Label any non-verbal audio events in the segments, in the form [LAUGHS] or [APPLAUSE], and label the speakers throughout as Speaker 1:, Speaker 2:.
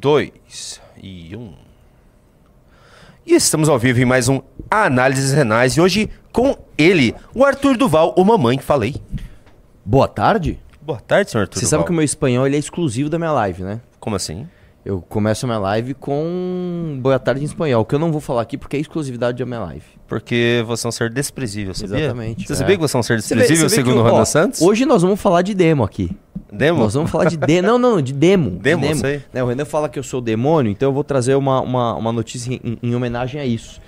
Speaker 1: dois e um. E estamos ao vivo em mais um Análises Renais. E hoje com ele, o Arthur Duval, o mamãe que falei.
Speaker 2: Boa tarde.
Speaker 1: Boa tarde, senhor Arthur
Speaker 2: Você
Speaker 1: Duval.
Speaker 2: sabe que o meu espanhol ele é exclusivo da minha live, né?
Speaker 1: Como assim?
Speaker 2: Eu começo a minha live com boa tarde em espanhol, que eu não vou falar aqui porque é exclusividade da minha live.
Speaker 1: Porque você é um ser desprezível, sabia?
Speaker 2: Exatamente,
Speaker 1: Você
Speaker 2: é.
Speaker 1: sabia que você é um ser desprezível, segundo o Randa Santos?
Speaker 2: Hoje nós vamos falar de demo aqui.
Speaker 1: Demo?
Speaker 2: Nós vamos falar de demo. Não, não, de demo. de
Speaker 1: Demo, sei.
Speaker 2: Né, o Renan fala que eu sou demônio, então eu vou trazer uma, uma, uma notícia em, em homenagem a isso.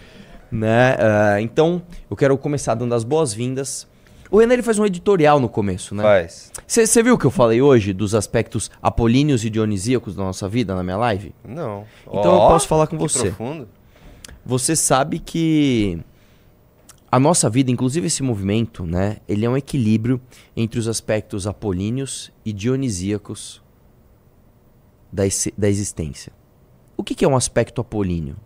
Speaker 2: Né? Ah, então, eu quero começar dando as boas-vindas. O Renan ele faz um editorial no começo, né?
Speaker 1: Faz.
Speaker 2: Você viu o que eu falei hoje dos aspectos apolíneos e dionisíacos da nossa vida na minha live?
Speaker 1: Não.
Speaker 2: Então
Speaker 1: Ó,
Speaker 2: eu posso falar com você.
Speaker 1: profundo.
Speaker 2: Você sabe que a nossa vida, inclusive esse movimento, né, ele é um equilíbrio entre os aspectos apolíneos e dionisíacos da, da existência. O que, que é um aspecto apolíneo?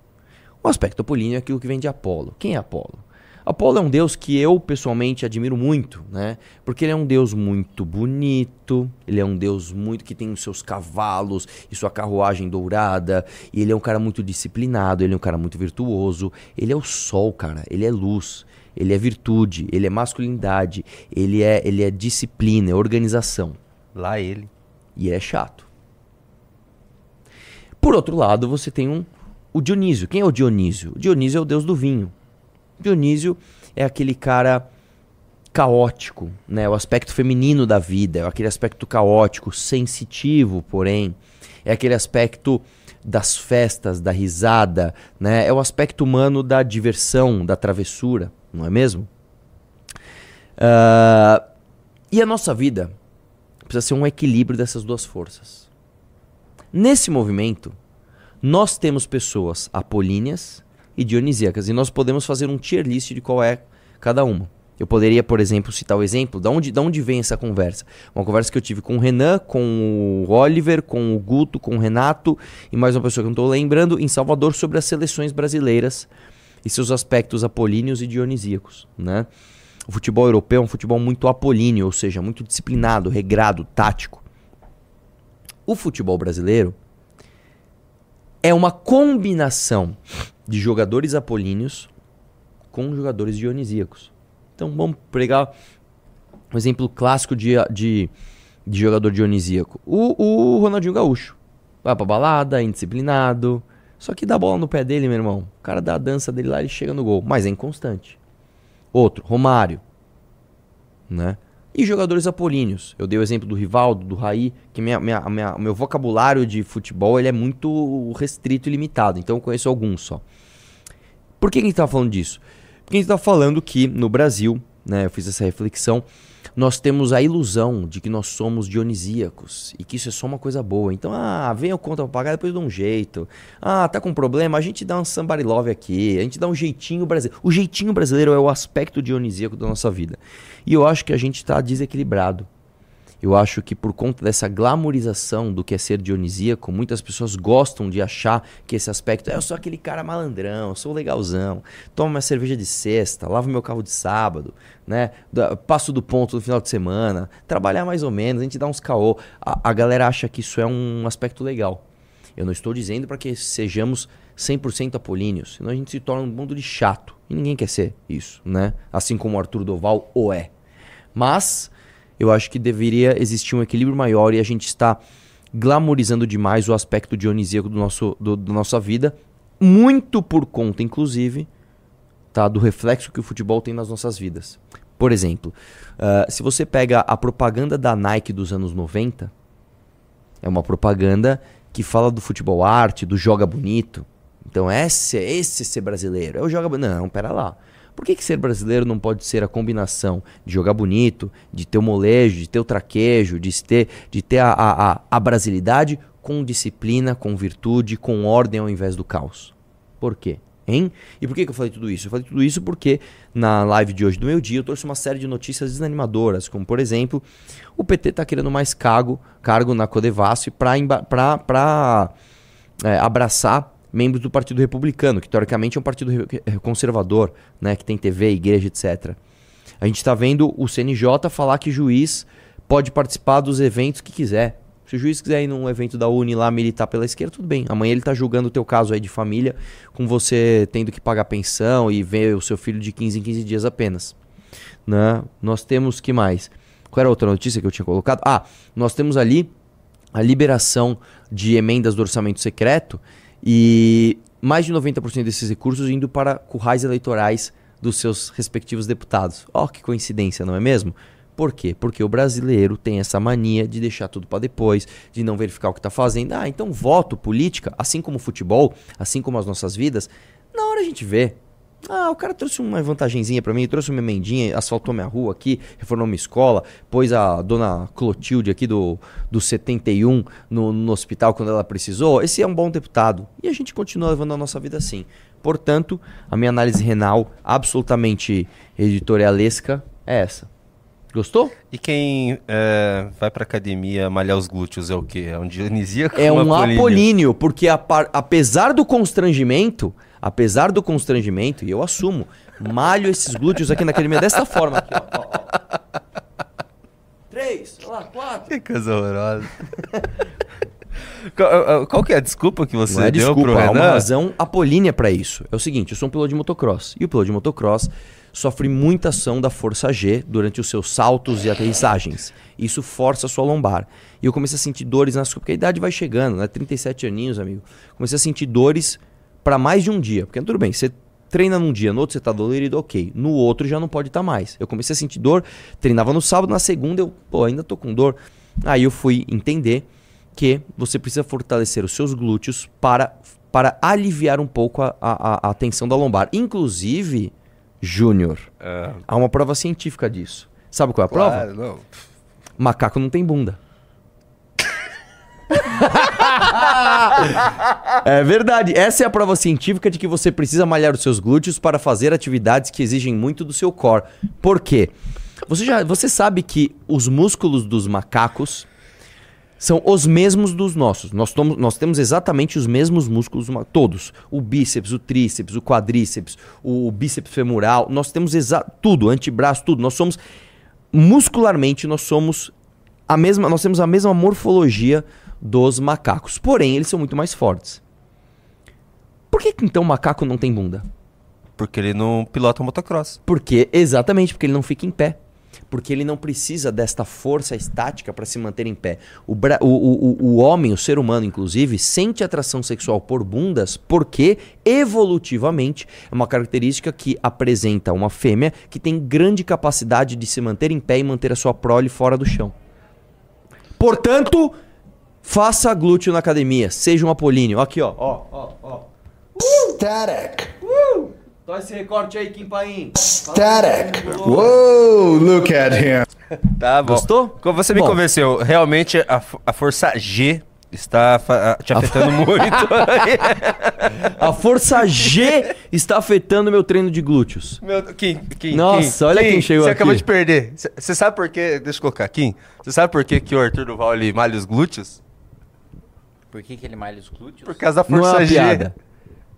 Speaker 2: Um aspecto apolíneo é aquilo que vem de Apolo. Quem é Apolo? Apolo é um deus que eu pessoalmente admiro muito, né? Porque ele é um deus muito bonito, ele é um deus muito que tem os seus cavalos e sua carruagem dourada, e ele é um cara muito disciplinado, ele é um cara muito virtuoso, ele é o sol, cara, ele é luz, ele é virtude, ele é masculinidade, ele é, ele é disciplina, é organização.
Speaker 1: Lá ele.
Speaker 2: E ele é chato. Por outro lado, você tem um, o Dionísio. Quem é o Dionísio? O Dionísio é o deus do vinho. Dionísio é aquele cara caótico, né? O aspecto feminino da vida, é aquele aspecto caótico, sensitivo, porém, é aquele aspecto das festas, da risada, né? É o aspecto humano da diversão, da travessura, não é mesmo? Ah, e a nossa vida precisa ser um equilíbrio dessas duas forças. Nesse movimento, nós temos pessoas apolíneas e dionisíacas, e nós podemos fazer um tier list de qual é cada uma. Eu poderia, por exemplo, citar o exemplo, da onde, da onde vem essa conversa? Uma conversa que eu tive com o Renan, com o Oliver, com o Guto, com o Renato e mais uma pessoa que eu não estou lembrando, em Salvador, sobre as seleções brasileiras e seus aspectos apolíneos e dionisíacos, né? O futebol europeu é um futebol muito apolíneo, ou seja, muito disciplinado, regrado, tático. O futebol brasileiro é uma combinação de jogadores apolíneos com jogadores dionisíacos. Então vamos pegar um exemplo clássico de, de, de jogador dionisíaco. O, o Ronaldinho Gaúcho. Vai pra balada, é indisciplinado. Só que dá bola no pé dele, meu irmão. O cara dá a dança dele lá e chega no gol. Mas é inconstante. Outro, Romário. Né? E jogadores apolíneos. Eu dei o exemplo do Rivaldo, do Raí, que minha, minha, minha- meu vocabulário de futebol ele é muito restrito e limitado. Então eu conheço alguns só. Por que a gente tá falando disso? Porque a gente tá falando que no Brasil, né, eu fiz essa reflexão, nós temos a ilusão de que nós somos dionisíacos e que isso é só uma coisa boa. Então, ah, vem eu conta pra pagar, depois eu dou um jeito. Ah, tá com problema, a gente dá um somebody love aqui, a gente dá um jeitinho brasileiro. O jeitinho brasileiro é o aspecto dionisíaco da nossa vida. E eu acho que a gente tá desequilibrado. Eu acho que por conta dessa glamorização do que é ser dionisíaco, muitas pessoas gostam de achar que esse aspecto é eu sou aquele cara malandrão, sou legalzão, tomo minha cerveja de sexta, lavo meu carro de sábado, né? Passo do ponto no final de semana, trabalhar mais ou menos, a gente dá uns caô. A, a galera acha que isso é um aspecto legal. Eu não estou dizendo para que sejamos 100% apolíneos, senão a gente se torna um mundo de chato. E ninguém quer ser isso, né? Assim como o Arthur Doval o é. Mas eu acho que deveria existir um equilíbrio maior e a gente está glamorizando demais o aspecto dionisíaco do nosso, do, da nossa vida, muito por conta, inclusive, tá, do reflexo que o futebol tem nas nossas vidas. Por exemplo, ah, se você pega a propaganda da Nike dos anos 90, é uma propaganda que fala do futebol arte, do joga bonito. Então esse, esse é ser brasileiro. É o joga bonito. Não, pera lá. Por que, que ser brasileiro não pode ser a combinação de jogar bonito, de ter o molejo, de ter o traquejo, de ter, de ter a, a, a, brasilidade com disciplina, com virtude, com ordem ao invés do caos? Por quê? Hein? E por que, que eu falei tudo isso? Eu falei tudo isso porque na live de hoje do meu dia eu trouxe uma série de notícias desanimadoras, como por exemplo, o PT está querendo mais cargo, cargo na Codevasf para é, abraçar membros do Partido Republicano, que teoricamente é um partido conservador, né, que tem TV, igreja, etc. A gente está vendo o CNJ falar que juiz pode participar dos eventos que quiser. Se o juiz quiser ir num evento da Uni lá militar pela esquerda, tudo bem. Amanhã ele tá julgando o teu caso aí de família, com você tendo que pagar pensão e ver o seu filho de 15 em 15 dias apenas. Né? Nós temos que mais? Qual era a outra notícia que eu tinha colocado? Ah, nós temos ali a liberação de emendas do orçamento secreto e mais de 90% desses recursos indo para currais eleitorais dos seus respectivos deputados. Ó, oh, que coincidência, não é mesmo? Por quê? Porque o brasileiro tem essa mania de deixar tudo para depois, de não verificar o que está fazendo. Ah, então voto, política, assim como futebol, assim como as nossas vidas, na hora a gente vê. Ah, o cara trouxe uma vantagenzinha para mim, trouxe uma emendinha, asfaltou minha rua aqui, reformou minha escola, pôs a dona Clotilde aqui do, do 71 no, no hospital quando ela precisou. Esse é um bom deputado. E a gente continua levando a nossa vida assim. Portanto, a minha análise renal, absolutamente editorialesca, é essa. Gostou?
Speaker 1: E quem é, vai pra academia malhar os glúteos é o quê? É um dionisíaco?
Speaker 2: É [LAUGHS] um apolíneo, apolíneo porque apesar do constrangimento, apesar do constrangimento, e eu assumo, malho esses glúteos aqui na academia desta forma. Aqui, ó, ó, ó. Três, lá, quatro.
Speaker 1: Que coisa horrorosa. [LAUGHS] qual, qual, que é a desculpa que você
Speaker 2: Não é
Speaker 1: deu
Speaker 2: desculpa,
Speaker 1: pro
Speaker 2: há
Speaker 1: Renan?
Speaker 2: uma razão apolínea para isso. É o seguinte, eu sou um piloto de motocross. E o piloto de motocross sofre muita ação da força G durante os seus saltos e aterrissagens. Isso força a sua lombar. E eu comecei a sentir dores nas porque a idade vai chegando, né? 37 aninhos, amigo. Comecei a sentir dores para mais de um dia. Porque tudo bem, você treina num dia, no outro você tá dolorido, ok. No outro já não pode estar tá mais. Eu comecei a sentir dor, treinava no sábado, na segunda eu, pô, ainda tô com dor. Aí eu fui entender que você precisa fortalecer os seus glúteos para, para aliviar um pouco a, a, a tensão da lombar. Inclusive, Júnior.
Speaker 1: É,
Speaker 2: Há uma prova científica disso. Sabe qual é a prova?
Speaker 1: não.
Speaker 2: Macaco não tem bunda. [LAUGHS] [LAUGHS] é verdade. Essa é a prova científica de que você precisa malhar os seus glúteos para fazer atividades que exigem muito do seu core. Por quê? Você, já, você sabe que os músculos dos macacos são os mesmos dos nossos. Nós, tomos, nós temos exatamente os mesmos músculos, todos. O bíceps, o tríceps, o quadríceps, o bíceps femoral. Nós temos tudo, antebraço, tudo. Nós somos muscularmente nós somos a mesma, nós temos a mesma morfologia dos macacos. Porém, eles são muito mais fortes. Por que, que então o macaco não tem bunda?
Speaker 1: Porque ele não pilota motocross.
Speaker 2: Porque exatamente porque ele não fica em pé. Porque ele não precisa desta força estática para se manter em pé. O, bra- o, o, o- o homem, o ser humano, inclusive, sente atração sexual por bundas porque, evolutivamente, é uma característica que apresenta uma fêmea que tem grande capacidade de se manter em pé e manter a sua prole fora do chão. Portanto, faça glúteo na academia. Seja um apolíneo. Aqui, ó. Ó, ó, ó.
Speaker 3: Static.
Speaker 2: Dá esse recorte aí, Kim Paim.
Speaker 3: Static. Whoa, look at him.
Speaker 1: Tá bom.
Speaker 2: Gostou?
Speaker 1: Você me
Speaker 2: Bom.
Speaker 1: convenceu. Realmente, a, a força G está te afetando muito. [LAUGHS]
Speaker 2: A força G está afetando meu treino de glúteos.
Speaker 1: Meu, Kim, Kim,
Speaker 2: Nossa, olha quem chegou
Speaker 1: Você
Speaker 2: aqui.
Speaker 1: acabou de perder. Você sabe por quê? Deixa eu colocar, Kim. Você sabe por quê que o Arthur Duval ele malha os glúteos?
Speaker 4: Por que, que ele malha os glúteos?
Speaker 1: Por causa da
Speaker 2: Não é
Speaker 1: força
Speaker 2: uma
Speaker 1: G.
Speaker 2: piada.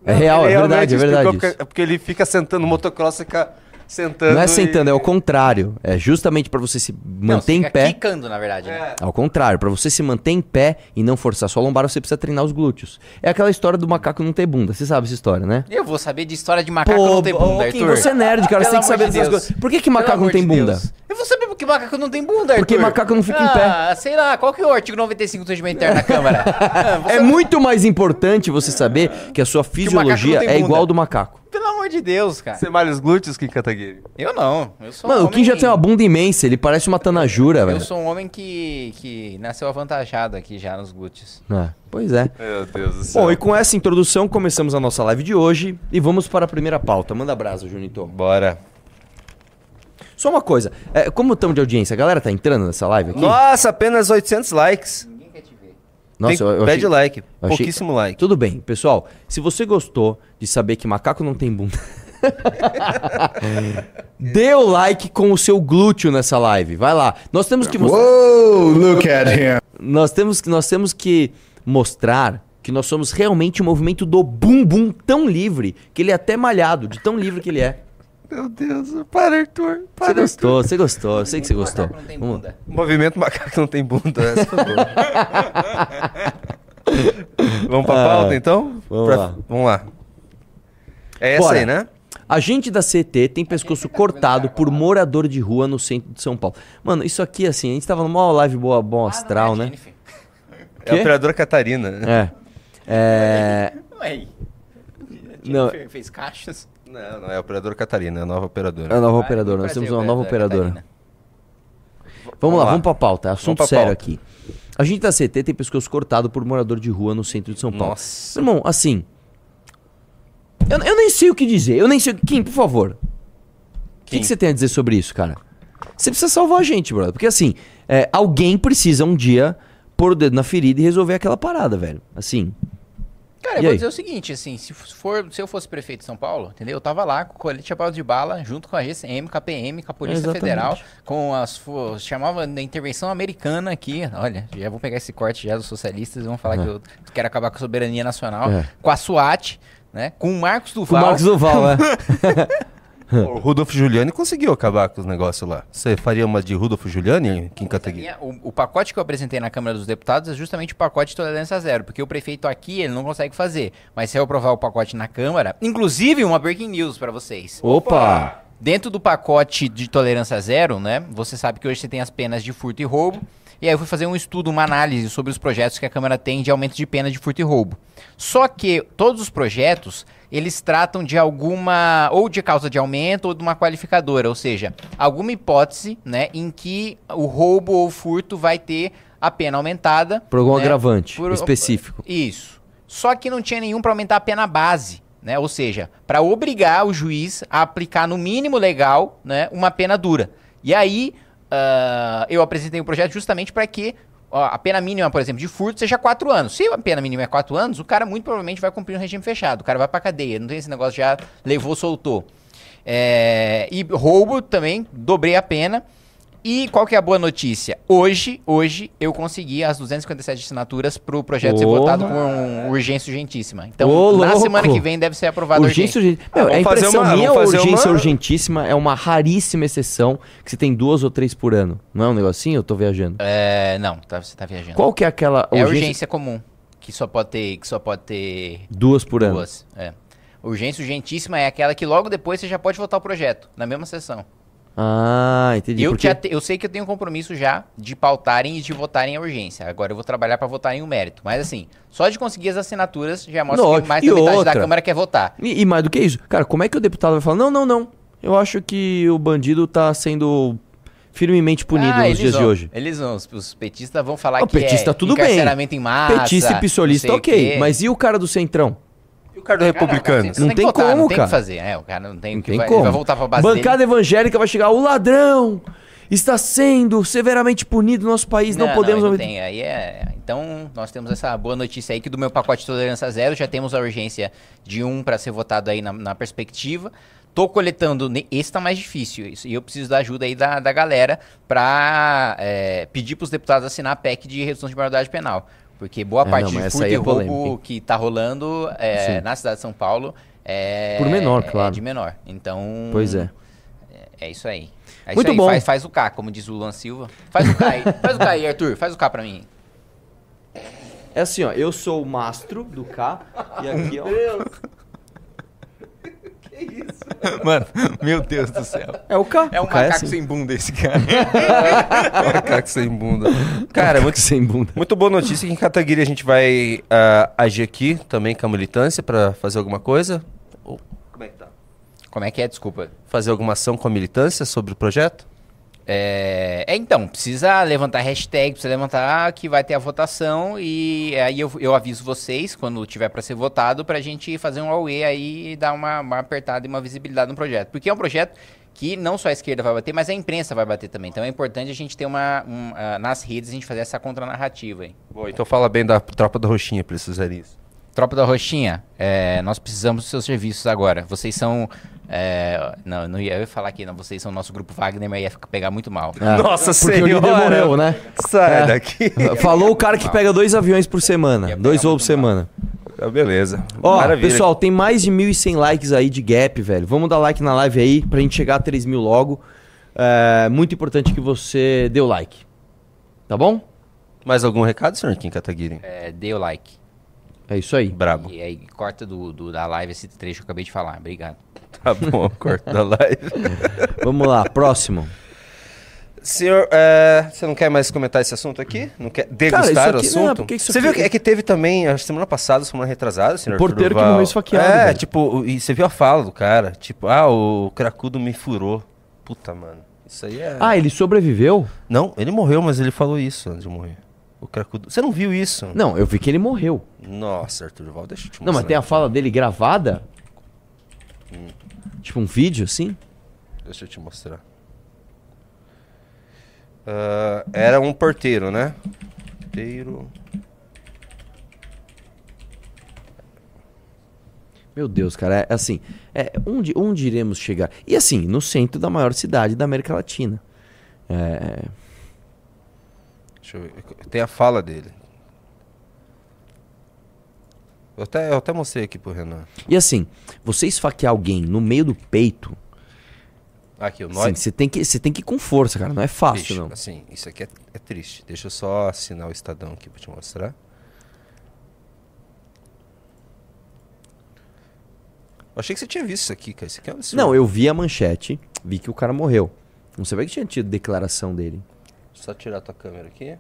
Speaker 2: É real, é verdade, é verdade.
Speaker 1: explicou
Speaker 2: isso.
Speaker 1: Porque, porque ele fica sentando no motocross, fica sentando.
Speaker 2: Não é
Speaker 1: e-
Speaker 2: sentando, é o contrário. É justamente para você se
Speaker 4: Não,
Speaker 2: manter em
Speaker 4: fica
Speaker 2: pé.
Speaker 4: quicando, na verdade. né?
Speaker 1: É.
Speaker 2: Ao contrário, para você se manter em pé e não forçar sua lombar, você precisa treinar os glúteos. É aquela história do macaco não ter bunda. Você sabe essa história, né?
Speaker 4: Eu vou saber de história de macaco não ter bunda,
Speaker 2: Kim,
Speaker 4: Arthur.
Speaker 2: você é nerd, cara. Você tem que saber
Speaker 4: de
Speaker 2: dessas
Speaker 4: Deus.
Speaker 2: coisas. Por que, que macaco não tem
Speaker 4: de
Speaker 2: bunda?
Speaker 4: Deus. Eu vou saber por que macaco não tem bunda, Arthur.
Speaker 2: Porque macaco não fica em pé.
Speaker 4: Ah, sei lá, qual que é o artigo 95 do regimento interno da [LAUGHS] Câmara? Ah,
Speaker 2: É muito mais importante você saber que a sua
Speaker 4: não
Speaker 2: fisiologia é igual ao do macaco.
Speaker 4: Pelo amor de Deus, cara.
Speaker 1: Você malha os glúteos, Kim Kataguiri?
Speaker 4: Eu não. Eu sou
Speaker 2: Mano,
Speaker 4: um
Speaker 2: o Kim já
Speaker 4: homem-
Speaker 2: tem uma bunda imensa, ele parece uma tanajura,
Speaker 4: Eu
Speaker 2: velho.
Speaker 4: sou um homem que, que nasceu avantajado aqui já nos glúteos.
Speaker 2: É, pois é.
Speaker 1: Meu Deus do céu.
Speaker 2: Bom, e com essa introdução começamos a nossa live de hoje e vamos para a primeira pauta. Manda brasa, Junito.
Speaker 1: Bora.
Speaker 2: Só uma coisa, é, como estamos de audiência? A galera tá entrando nessa live aqui?
Speaker 1: Nossa, apenas 800 likes.
Speaker 4: Ninguém quer te ver.
Speaker 2: Nossa,
Speaker 1: Tem-
Speaker 2: eu, eu
Speaker 1: Pede
Speaker 2: achei-
Speaker 1: like.
Speaker 2: achei-
Speaker 1: Pouquíssimo like.
Speaker 2: Tudo bem, pessoal. Se você gostou de saber que macaco não tem bunda, [LAUGHS] dê o like com o seu glúteo nessa live. Vai lá. Nós temos que mostrar.
Speaker 3: Whoa, look at him.
Speaker 2: nós temos, que- nós temos que mostrar que nós somos realmente o movimento do bumbum tão livre que ele é até malhado, de tão livre que ele é.
Speaker 1: Meu Deus, para, Arthur.
Speaker 2: Você
Speaker 1: Para, Arthur.
Speaker 2: gostou, você gostou. Eu sei que você gostou.
Speaker 4: Não tem bunda.
Speaker 1: Movimento macaco não tem bunda. Essa foi boa. [LAUGHS] vamos pra
Speaker 2: Ah,
Speaker 1: pauta, então?
Speaker 2: vamos
Speaker 1: Pra-
Speaker 2: lá.
Speaker 1: Vamos lá. É essa
Speaker 2: Bora.
Speaker 1: aí, né?
Speaker 2: Agente da CT tem pescoço cortado por morador de rua no centro de São Paulo. Mano, isso aqui, assim, a gente tava numa live boa, bom astral,
Speaker 4: Ah, não é
Speaker 2: né?
Speaker 4: Jennifer.
Speaker 1: É a operadora Catarina. né?
Speaker 2: É. É.
Speaker 4: Ué,
Speaker 2: Não.
Speaker 4: Fez caixas.
Speaker 1: Não, não é a operadora Catarina, é a nova operadora.
Speaker 2: A nova
Speaker 4: Vai,
Speaker 2: operadora, nós temos uma nova operadora.
Speaker 4: Catarina.
Speaker 2: Vamos lá,
Speaker 1: lá.
Speaker 2: vamos pra pauta. Assunto
Speaker 1: pra
Speaker 2: sério
Speaker 1: pauta.
Speaker 2: aqui. Agente da CT tem pescoço cortado por morador de rua no centro de São Paulo.
Speaker 1: Nossa.
Speaker 2: Irmão, assim. Eu, eu nem sei o que dizer. Eu nem sei. o que- Kim, por favor. O que, que você tem a dizer sobre isso, cara? Você precisa salvar a gente, brother. Porque assim, é, alguém precisa um dia pôr o dedo na ferida e resolver aquela parada, velho. Assim.
Speaker 4: Cara,
Speaker 2: E
Speaker 4: eu vou
Speaker 2: aí?
Speaker 4: dizer o seguinte, assim, se, for, se eu fosse prefeito de São Paulo, entendeu? Eu tava lá com o colete chapéu de bala, junto com a GCM, com a PM, com a Polícia
Speaker 2: Exatamente.
Speaker 4: Federal, com as... chamava da intervenção americana aqui, olha, já vou pegar esse corte já dos socialistas e vão falar que eu quero acabar com a soberania nacional,
Speaker 2: É.
Speaker 4: com a SWAT, né? Com o Marcos
Speaker 2: Com o
Speaker 4: Duval.
Speaker 2: Marcos Duval, é. [LAUGHS]
Speaker 1: O Rudolfo Giuliani conseguiu acabar com os negócios lá. Você faria uma de Rudolfo Giuliani, Kim Kataguiri?
Speaker 4: O, o pacote que eu apresentei na Câmara dos Deputados é justamente o pacote de tolerância zero, porque o prefeito aqui ele não consegue fazer. Mas se eu aprovar o pacote na Câmara, inclusive uma breaking news pra vocês.
Speaker 2: Opa!
Speaker 4: Dentro do pacote de tolerância zero, né? Você sabe que hoje você tem as penas de furto e roubo. E aí eu fui fazer um estudo, uma análise sobre os projetos que a Câmara tem de aumento de pena de furto e roubo. Só que todos os projetos, eles tratam de alguma ou de causa de aumento ou de uma qualificadora, ou seja, alguma hipótese, né, em que o roubo ou furto vai ter a pena aumentada.
Speaker 2: Por algum
Speaker 4: né,
Speaker 2: agravante
Speaker 4: por-
Speaker 2: específico.
Speaker 4: Isso. Só que não tinha nenhum para aumentar a pena base, né? Ou seja, para obrigar o juiz a aplicar no mínimo legal, né, uma pena dura. E aí ah, eu apresentei um projeto justamente para que a pena mínima, por exemplo, de furto seja quatro anos. Se a pena mínima é quatro anos, o cara muito provavelmente vai cumprir um regime fechado. O cara vai pra cadeia. Não tem esse negócio já levou, soltou. É, e roubo também, dobrei a pena. E qual que é a boa notícia? Hoje, hoje eu consegui as 257 assinaturas pro projeto ser
Speaker 2: Ô.
Speaker 4: votado com urgência urgentíssima. Então,
Speaker 2: Ô,
Speaker 4: na semana que vem deve ser aprovado a
Speaker 2: Urgência
Speaker 4: urgência.
Speaker 2: urgente. Meu,
Speaker 1: Ah,
Speaker 2: é
Speaker 1: fazer
Speaker 2: impressão
Speaker 1: uma-
Speaker 2: minha
Speaker 1: fazer
Speaker 2: urgência
Speaker 1: uma-
Speaker 2: urgentíssima é uma raríssima exceção que você tem duas ou três por ano. Não é um negocinho? Eu tô viajando.
Speaker 4: É, não, tá, você tá viajando.
Speaker 2: Qual que é aquela
Speaker 4: É a
Speaker 2: urgência?
Speaker 4: urgência comum, que só pode ter, que só pode ter
Speaker 2: Duas por ano.
Speaker 4: duas. É. Urgência urgentíssima é aquela que logo depois você já pode votar o projeto, na mesma sessão.
Speaker 2: Ah, entendi.
Speaker 4: Eu,
Speaker 2: porque...
Speaker 4: te- eu sei que eu tenho um compromisso já de pautarem e de votarem a urgência. Agora eu vou trabalhar pra votar em um mérito. Mas assim, só de conseguir as assinaturas já mostra que mais da metade
Speaker 2: outra?
Speaker 4: da Câmara quer votar.
Speaker 2: E, e mais do que isso, cara, como é que o deputado vai falar? Não, não, não. Eu acho que o bandido tá sendo firmemente punido
Speaker 4: Ah,
Speaker 2: nos dias de
Speaker 4: vão,
Speaker 2: hoje.
Speaker 4: Eles vão, os, petistas vão falar
Speaker 2: O
Speaker 4: que
Speaker 2: petista
Speaker 4: é
Speaker 2: tudo bem.
Speaker 4: em massa.
Speaker 2: Petista e
Speaker 4: o
Speaker 2: ok. Mas e o cara do Centrão?
Speaker 1: E o cara do
Speaker 4: Cara,
Speaker 1: Republicano?
Speaker 2: Não
Speaker 4: que
Speaker 2: tem
Speaker 4: votar,
Speaker 2: como,
Speaker 4: não tem o
Speaker 2: cara.
Speaker 4: que fazer. É, o cara não tem
Speaker 2: Não
Speaker 4: o que
Speaker 2: tem
Speaker 4: vai,
Speaker 2: como.
Speaker 4: Ele vai voltar pra base
Speaker 2: Bancada
Speaker 4: dele.
Speaker 2: evangélica vai chegar, o ladrão está sendo severamente punido no nosso país, não, podemos...
Speaker 4: Não, não tem. Aí é. Então, nós temos essa boa notícia aí que do meu pacote de tolerância zero já temos a urgência de um para ser votado aí na, na perspectiva. Tô coletando. Esse tá mais difícil. isso, E eu preciso da ajuda aí da, da galera pra é, pedir pros deputados assinar a PEC de redução de maioridade penal. Porque boa
Speaker 2: É,
Speaker 4: parte
Speaker 2: não,
Speaker 4: de furto e
Speaker 2: é
Speaker 4: roubo que tá rolando é, na cidade de São Paulo é.
Speaker 2: Por menor,
Speaker 4: é
Speaker 2: claro.
Speaker 4: de menor. Então.
Speaker 2: Pois é.
Speaker 4: É isso aí. É
Speaker 2: Muito
Speaker 4: isso aí.
Speaker 2: bom.
Speaker 4: Faz, faz o K, como diz o Luan Silva. Faz o K aí. [LAUGHS] faz o K aí, Arthur. Faz o K pra mim.
Speaker 2: É assim, ó, eu sou o mastro do K e aqui, ó... [LAUGHS]
Speaker 4: Mano, meu Deus do céu.
Speaker 2: É o K.
Speaker 4: É um
Speaker 2: o K
Speaker 4: macaco
Speaker 2: assim.
Speaker 4: sem bunda esse cara. [LAUGHS]
Speaker 1: Macaco sem bunda. Cara, muito,
Speaker 2: sem bunda.
Speaker 1: muito boa notícia que em Cataguiri a gente vai ah, agir aqui também com a militância pra fazer alguma coisa. Ou- como é que tá?
Speaker 4: Como é que é? Desculpa.
Speaker 1: Fazer alguma ação com a militância sobre o projeto?
Speaker 4: É, é, então, precisa levantar hashtag, precisa levantar que vai ter a votação e aí eu, eu aviso vocês quando tiver pra ser votado pra gente fazer um AUE aí e dar uma, uma apertada e uma visibilidade no projeto. Porque é um projeto que não só a esquerda vai bater, mas a imprensa vai bater também. Então é importante a gente ter uma, um, ah, nas redes, a gente fazer essa contranarrativa aí.
Speaker 1: Bom, então fala bem da tropa da Roxinha pra eles fazerem isso.
Speaker 4: Tropa da Roxinha, é, nós precisamos dos seus serviços agora. Vocês são. É, não, não ia, eu ia falar aqui, não, vocês são nosso grupo Wagner, mas ia ficar- pegar muito mal.
Speaker 2: É,
Speaker 1: Nossa
Speaker 2: porque
Speaker 1: Senhora!
Speaker 2: morreu, né?
Speaker 1: Sai
Speaker 2: É.
Speaker 1: daqui. [LAUGHS]
Speaker 2: Falou o cara que pega dois aviões por semana. Dois voos por semana.
Speaker 4: mal.
Speaker 1: Ah, beleza.
Speaker 2: Ó,
Speaker 1: Maravilha.
Speaker 2: pessoal, tem mais de 1.100 likes aí de gap, velho. Vamos dar like na live aí pra gente chegar a 3 mil logo. É muito importante que você dê o like. Tá bom?
Speaker 1: Mais algum recado, senhor Kim Kataguiri?
Speaker 4: É, dê o like.
Speaker 2: É isso aí.
Speaker 1: Brabo.
Speaker 4: E aí corta do, do- da live esse trecho que eu acabei de falar. Obrigado.
Speaker 1: Tá bom, corta da live. [LAUGHS]
Speaker 2: Vamos lá, próximo.
Speaker 1: Senhor, é, você não quer mais comentar esse assunto aqui? Não quer degustar
Speaker 2: isso
Speaker 1: o
Speaker 2: aqui-
Speaker 1: assunto?
Speaker 2: não,
Speaker 1: você
Speaker 2: aqui-
Speaker 1: viu que, é que teve também, a semana passada, semana retrasada, senhor
Speaker 2: O porteiro que
Speaker 1: Durval.
Speaker 2: morreu esfaqueado,
Speaker 1: É,
Speaker 2: velho.
Speaker 1: tipo, e você viu a fala do cara? Tipo, ah, o cracudo me furou. Puta, mano. Isso aí é...
Speaker 2: Ah, ele sobreviveu?
Speaker 1: Não, ele morreu, mas ele falou isso antes de morrer. O cracudo... Você não viu isso?
Speaker 2: Não, eu vi que ele morreu.
Speaker 1: Nossa, Arthur Duval, deixa eu te mostrar.
Speaker 2: Não, mas tem a fala dele gravada? Tipo um vídeo, assim?
Speaker 1: Deixa eu te mostrar. Ah, era um porteiro, né? Porteiro...
Speaker 2: Meu Deus, cara, é assim, é, onde, onde iremos chegar? E assim, no centro da maior cidade da América Latina. É,
Speaker 1: Deixa eu ver. Tem a fala dele. Eu até, eu até mostrei aqui pro Renan.
Speaker 2: E assim, você esfaquear alguém no meio do peito,
Speaker 1: Aqui, o
Speaker 2: assim,
Speaker 1: Nós.
Speaker 2: você tem, que, você tem que ir com força, cara, não é fácil, não.
Speaker 1: assim, isso aqui é, é triste. Deixa eu só assinar o Estadão aqui pra te mostrar. Eu achei que você tinha visto isso aqui, cara. Isso aqui é um absurdo.
Speaker 2: Não, eu vi a manchete, vi que o cara morreu. Não sabia que tinha tido declaração dele.
Speaker 1: Só tirar tua câmera aqui.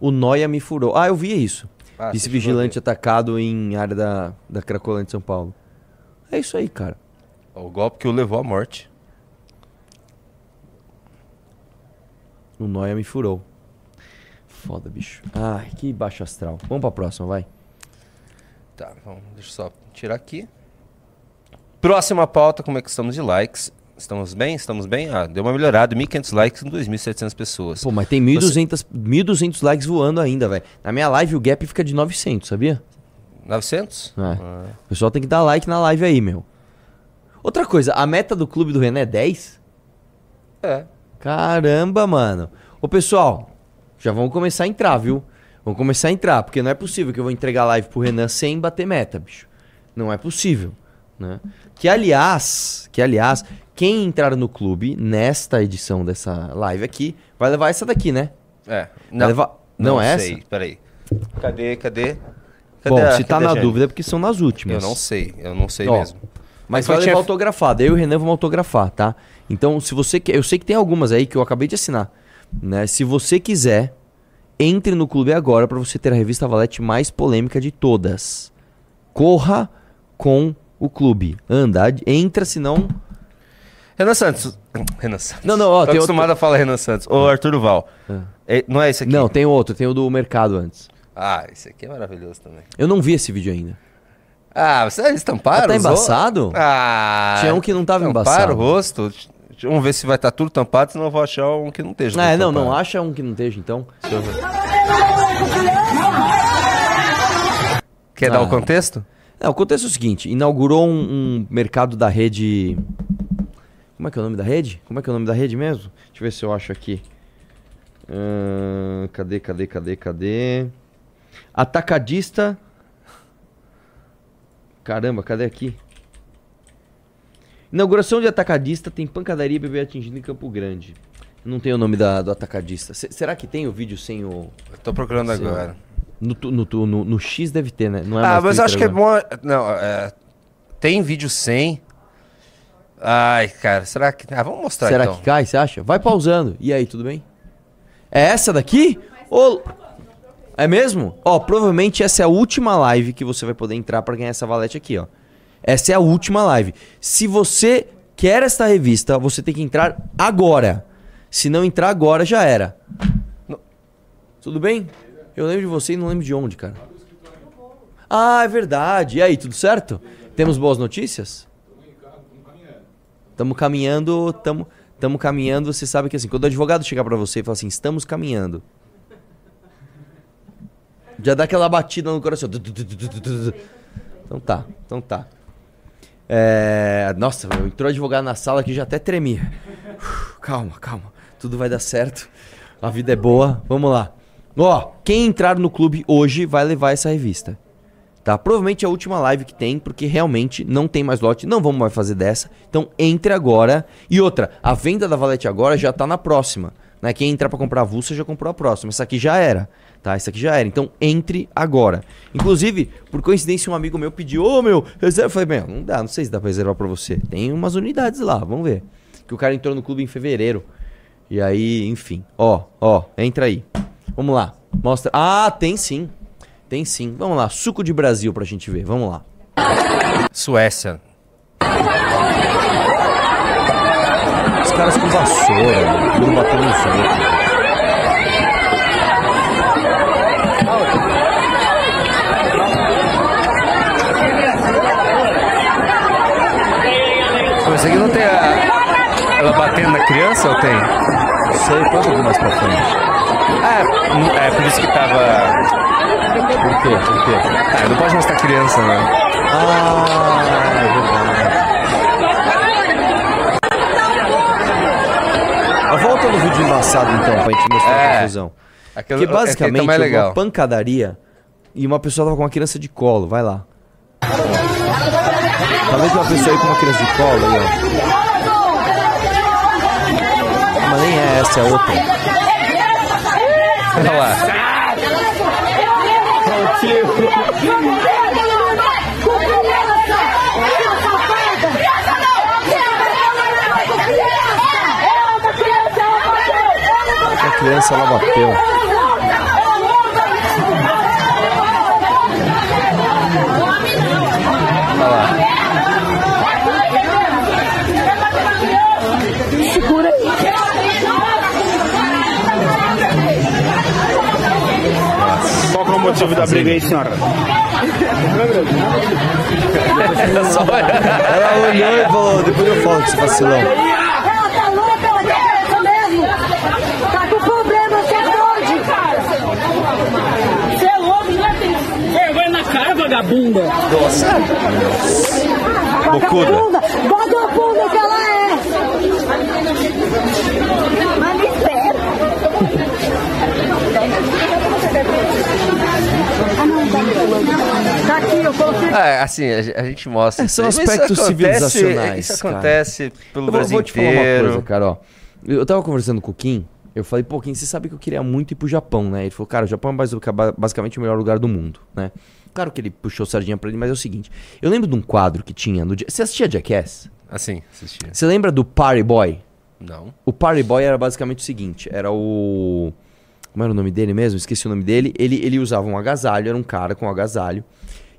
Speaker 2: O Noia me furou. Ah, eu vi isso.
Speaker 1: Ah,
Speaker 2: Vice-vigilante atacado em área da, da Cracolândia de São Paulo. É isso aí, cara.
Speaker 1: O golpe que o levou à morte.
Speaker 2: O Noia me furou. Foda, bicho. Ai, que baixo astral. Vamos pra próxima, vai.
Speaker 1: Tá, vamos, deixa eu só tirar aqui. Próxima pauta, como é que estamos de likes? Estamos bem? Estamos bem? Ah, deu uma melhorada, 1.500 likes em 2.700 pessoas.
Speaker 2: Pô, mas tem 1.200 1.200 likes voando ainda, velho. Na minha live o gap fica de 900, sabia?
Speaker 1: 900?
Speaker 2: É.
Speaker 1: Ah.
Speaker 2: O pessoal tem que dar like na live aí, meu. Outra coisa, a meta do clube do René é 10?
Speaker 1: É.
Speaker 2: Caramba, mano. Ô, pessoal, já vamos começar a entrar, viu? Vamos começar a entrar, porque não é possível que eu vou entregar live pro Renan sem bater meta, bicho. Não é possível, né? Que aliás, que aliás, quem entrar no clube nesta edição dessa live aqui, vai levar essa daqui, né?
Speaker 1: É.
Speaker 2: Vai levar... Não, é
Speaker 1: sei.
Speaker 2: essa?
Speaker 1: Peraí. Cadê, cadê?
Speaker 2: Bom,
Speaker 1: a-
Speaker 2: se tá
Speaker 1: cadê
Speaker 2: na
Speaker 1: Jane?
Speaker 2: dúvida é porque são nas últimas.
Speaker 1: Eu não sei, eu não sei
Speaker 2: Ó,
Speaker 1: mesmo.
Speaker 2: Mas vai
Speaker 1: tinha-
Speaker 2: levar autografado. Eu e o Renan vamos autografar, tá? Então, se você quer. Eu sei que tem algumas aí que eu acabei de assinar. Né? Se você quiser, entre no clube agora para você ter a revista Valete mais polêmica de todas. Corra com o clube. Anda, entra, senão.
Speaker 1: Renan Santos. [CLEARS THROAT] Renan Santos.
Speaker 2: Não, não, ó,
Speaker 1: Tô
Speaker 2: tem
Speaker 1: acostumado a falar Renan Santos. Ô, Arthur Duval. É, não é esse aqui?
Speaker 2: Não, tem outro, tem o do mercado antes.
Speaker 1: Ah, esse aqui é maravilhoso também.
Speaker 2: Eu não vi esse vídeo ainda.
Speaker 1: Ah, você eles tamparam?
Speaker 2: Ah, tá embaçado?
Speaker 1: Ah.
Speaker 2: Tinha um que não tava
Speaker 1: tamparam
Speaker 2: embaçado.
Speaker 1: o rosto. Vamos ver se vai estar tudo tampado, senão eu vou achar um que não esteja.
Speaker 2: Ah,
Speaker 1: tudo
Speaker 2: não, não,
Speaker 1: tampado.
Speaker 2: acha um que não esteja, então.
Speaker 1: Deixa eu ver. Quer dar
Speaker 2: Ah.
Speaker 1: o contexto?
Speaker 2: Não, acontece o seguinte: inaugurou um, um mercado da rede. Como é que é o nome da rede? Como é que é o nome da rede mesmo? Deixa eu ver se eu acho aqui. Ahn, cadê, cadê, cadê, cadê? Atacadista. Caramba, cadê aqui? Inauguração de atacadista tem pancadaria e bebê atingido em Campo Grande. Não tem o nome da, do atacadista. Se- será que tem o vídeo sem o.
Speaker 1: Tô procurando agora.
Speaker 2: No, no, no- no X deve ter, né? Não é
Speaker 1: ah, mas
Speaker 2: Twitter
Speaker 1: acho que é
Speaker 2: agora.
Speaker 1: bom. Não, é, tem vídeo sem. Ai, cara, será que. Ah, vamos mostrar
Speaker 2: Será
Speaker 1: então.
Speaker 2: que cai, você acha? Vai pausando. E aí, tudo bem? É essa daqui? Ô, É mesmo? Ó, provavelmente essa é a última live que você vai poder entrar pra ganhar essa valete aqui, ó. Essa é a última live. Se você quer esta revista, você tem que entrar agora. Se não entrar agora, já era. Tudo bem? Eu lembro de você e não lembro de onde, cara. Ah, é verdade. E aí, tudo certo? Temos boas notícias? Estamos caminhando, estamos estamos caminhando. Você sabe que assim, quando o advogado chegar pra você e falar assim, estamos caminhando. Já dá aquela batida no coração. Então tá, então tá. É, nossa, meu, entrou advogado na sala que já até tremia. Calma, calma. Tudo vai dar certo. A vida é boa. Vamos lá. Ó, quem entrar no clube hoje vai levar essa revista. Tá? Provavelmente é a última live que tem, porque realmente não tem mais lote, não vamos mais fazer dessa. Então entre agora. E outra, a venda da Valete agora já tá na próxima. Né? Quem entrar para comprar avulsa já comprou a próxima. Essa aqui já era. Tá? Essa aqui já era. Então entre agora. Inclusive, por coincidência, um amigo meu pediu: Ô meu, reserva. Eu falei: Bem, não dá, não sei se dá pra reservar pra você. Tem umas unidades lá, vamos ver. Que o cara entrou no clube em fevereiro. E aí, enfim. Ó, ó, entra aí. Vamos lá. Mostra. Ah, tem sim. Tem sim. Vamos lá. Suco de Brasil pra gente ver. Vamos lá.
Speaker 1: Suécia.
Speaker 2: Os caras com vassoura, não batendo nos outros.
Speaker 1: Esse aqui não tem a... Ela batendo na criança ou tem?
Speaker 2: Sei, um pouquinho mais pra frente.
Speaker 1: Ah, não- é por isso que tava...
Speaker 2: Por quê? Por quê?
Speaker 1: Ah, não pode mostrar criança, né?
Speaker 2: Ah, é verdade. Ah, Volta no vídeo embaçado então, pra gente mostrar a
Speaker 1: É.
Speaker 2: confusão.
Speaker 1: Aquele,
Speaker 2: Porque
Speaker 1: aquele
Speaker 2: basicamente
Speaker 1: tá mais
Speaker 2: houve uma pancadaria e uma pessoa tava com uma criança de colo, vai lá. Tá vendo uma pessoa aí com uma criança de colo aí, ó? Mas nem é essa, é outra.
Speaker 1: Olha lá.
Speaker 2: A criança ela bateu.
Speaker 5: Motivo da briga aí, senhora?
Speaker 2: Ela olhou e falou, depois eu falo que você vacilão.
Speaker 6: Ela tá louca, ela quer essa mesmo. Tá com problema, você é doido, cara. Você é louco, não tem
Speaker 5: Vergonha na cara, vagabunda!
Speaker 1: Bocuda.
Speaker 6: vagabunda. Vagabunda que ela é. Mas me espera. Ah, não, tá. Tá aqui, eu coloquei.
Speaker 1: Ah, assim, a, ge- a gente mostra.
Speaker 2: É, são
Speaker 1: isso
Speaker 2: aspectos
Speaker 1: isso acontece-
Speaker 2: civilizacionais,
Speaker 1: Isso
Speaker 2: cara.
Speaker 1: acontece pelo
Speaker 2: Eu vou,
Speaker 1: Brasil
Speaker 2: vou te falar
Speaker 1: inteiro.
Speaker 2: uma coisa, cara, ó. Eu tava conversando com o Kim, eu falei, pô, Kim, você sabe que eu queria muito ir pro Japão, né? Ele falou, cara, o Japão é basi- basicamente o melhor lugar do mundo, né? Claro que ele puxou sardinha pra ele, mas é o seguinte. Eu lembro de um quadro que tinha no... Você assistia Jackass?
Speaker 1: Assim, assistia.
Speaker 2: Você lembra do Party Boy?
Speaker 1: Não.
Speaker 2: O Party Boy era basicamente o seguinte, era o... Como era o nome dele mesmo? Esqueci o nome dele. Ele, ele usava um agasalho, era um cara com um agasalho.